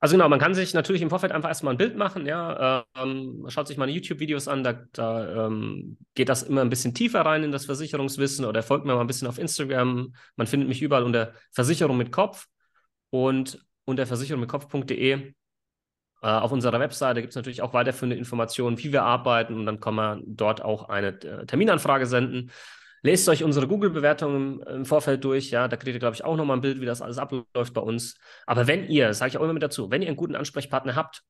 Also genau, man kann sich natürlich im Vorfeld einfach erstmal ein Bild machen, ja, ähm, schaut sich meine YouTube-Videos an, da, da ähm, geht das immer ein bisschen tiefer rein in das Versicherungswissen oder folgt mir mal ein bisschen auf Instagram. Man findet mich überall unter Versicherung mit Kopf und unter versicherungmitkopf.de äh, auf unserer Webseite gibt es natürlich auch weiterführende Informationen, wie wir arbeiten und dann kann man dort auch eine äh, Terminanfrage senden. Lest euch unsere Google-Bewertungen im, Vorfeld durch, ja, da kriegt ihr, glaube ich, auch nochmal ein Bild, wie das alles abläuft bei uns. Aber wenn ihr, sage ich auch immer mit dazu, wenn ihr einen guten Ansprechpartner habt,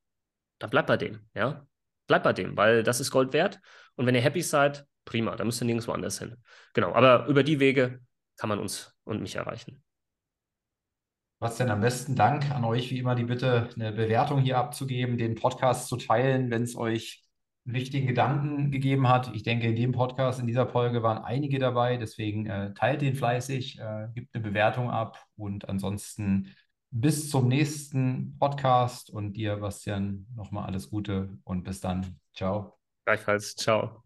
dann bleibt bei dem, ja. Bleibt bei dem, weil das ist Gold wert. Und wenn ihr happy seid, prima, dann müsst ihr nirgendwo anders hin. Genau, aber über die Wege kann man uns und mich erreichen. Was denn am besten Dank an euch, wie immer, die Bitte, eine Bewertung hier abzugeben, den Podcast zu teilen, wenn es euch wichtigen Gedanken gegeben hat. Ich denke, in dem Podcast, in dieser Folge waren einige dabei, deswegen äh, teilt den fleißig, äh, gibt eine Bewertung ab und ansonsten bis zum nächsten Podcast und dir, Bastian, nochmal alles Gute und bis dann. Ciao. Gleichfalls. Ciao.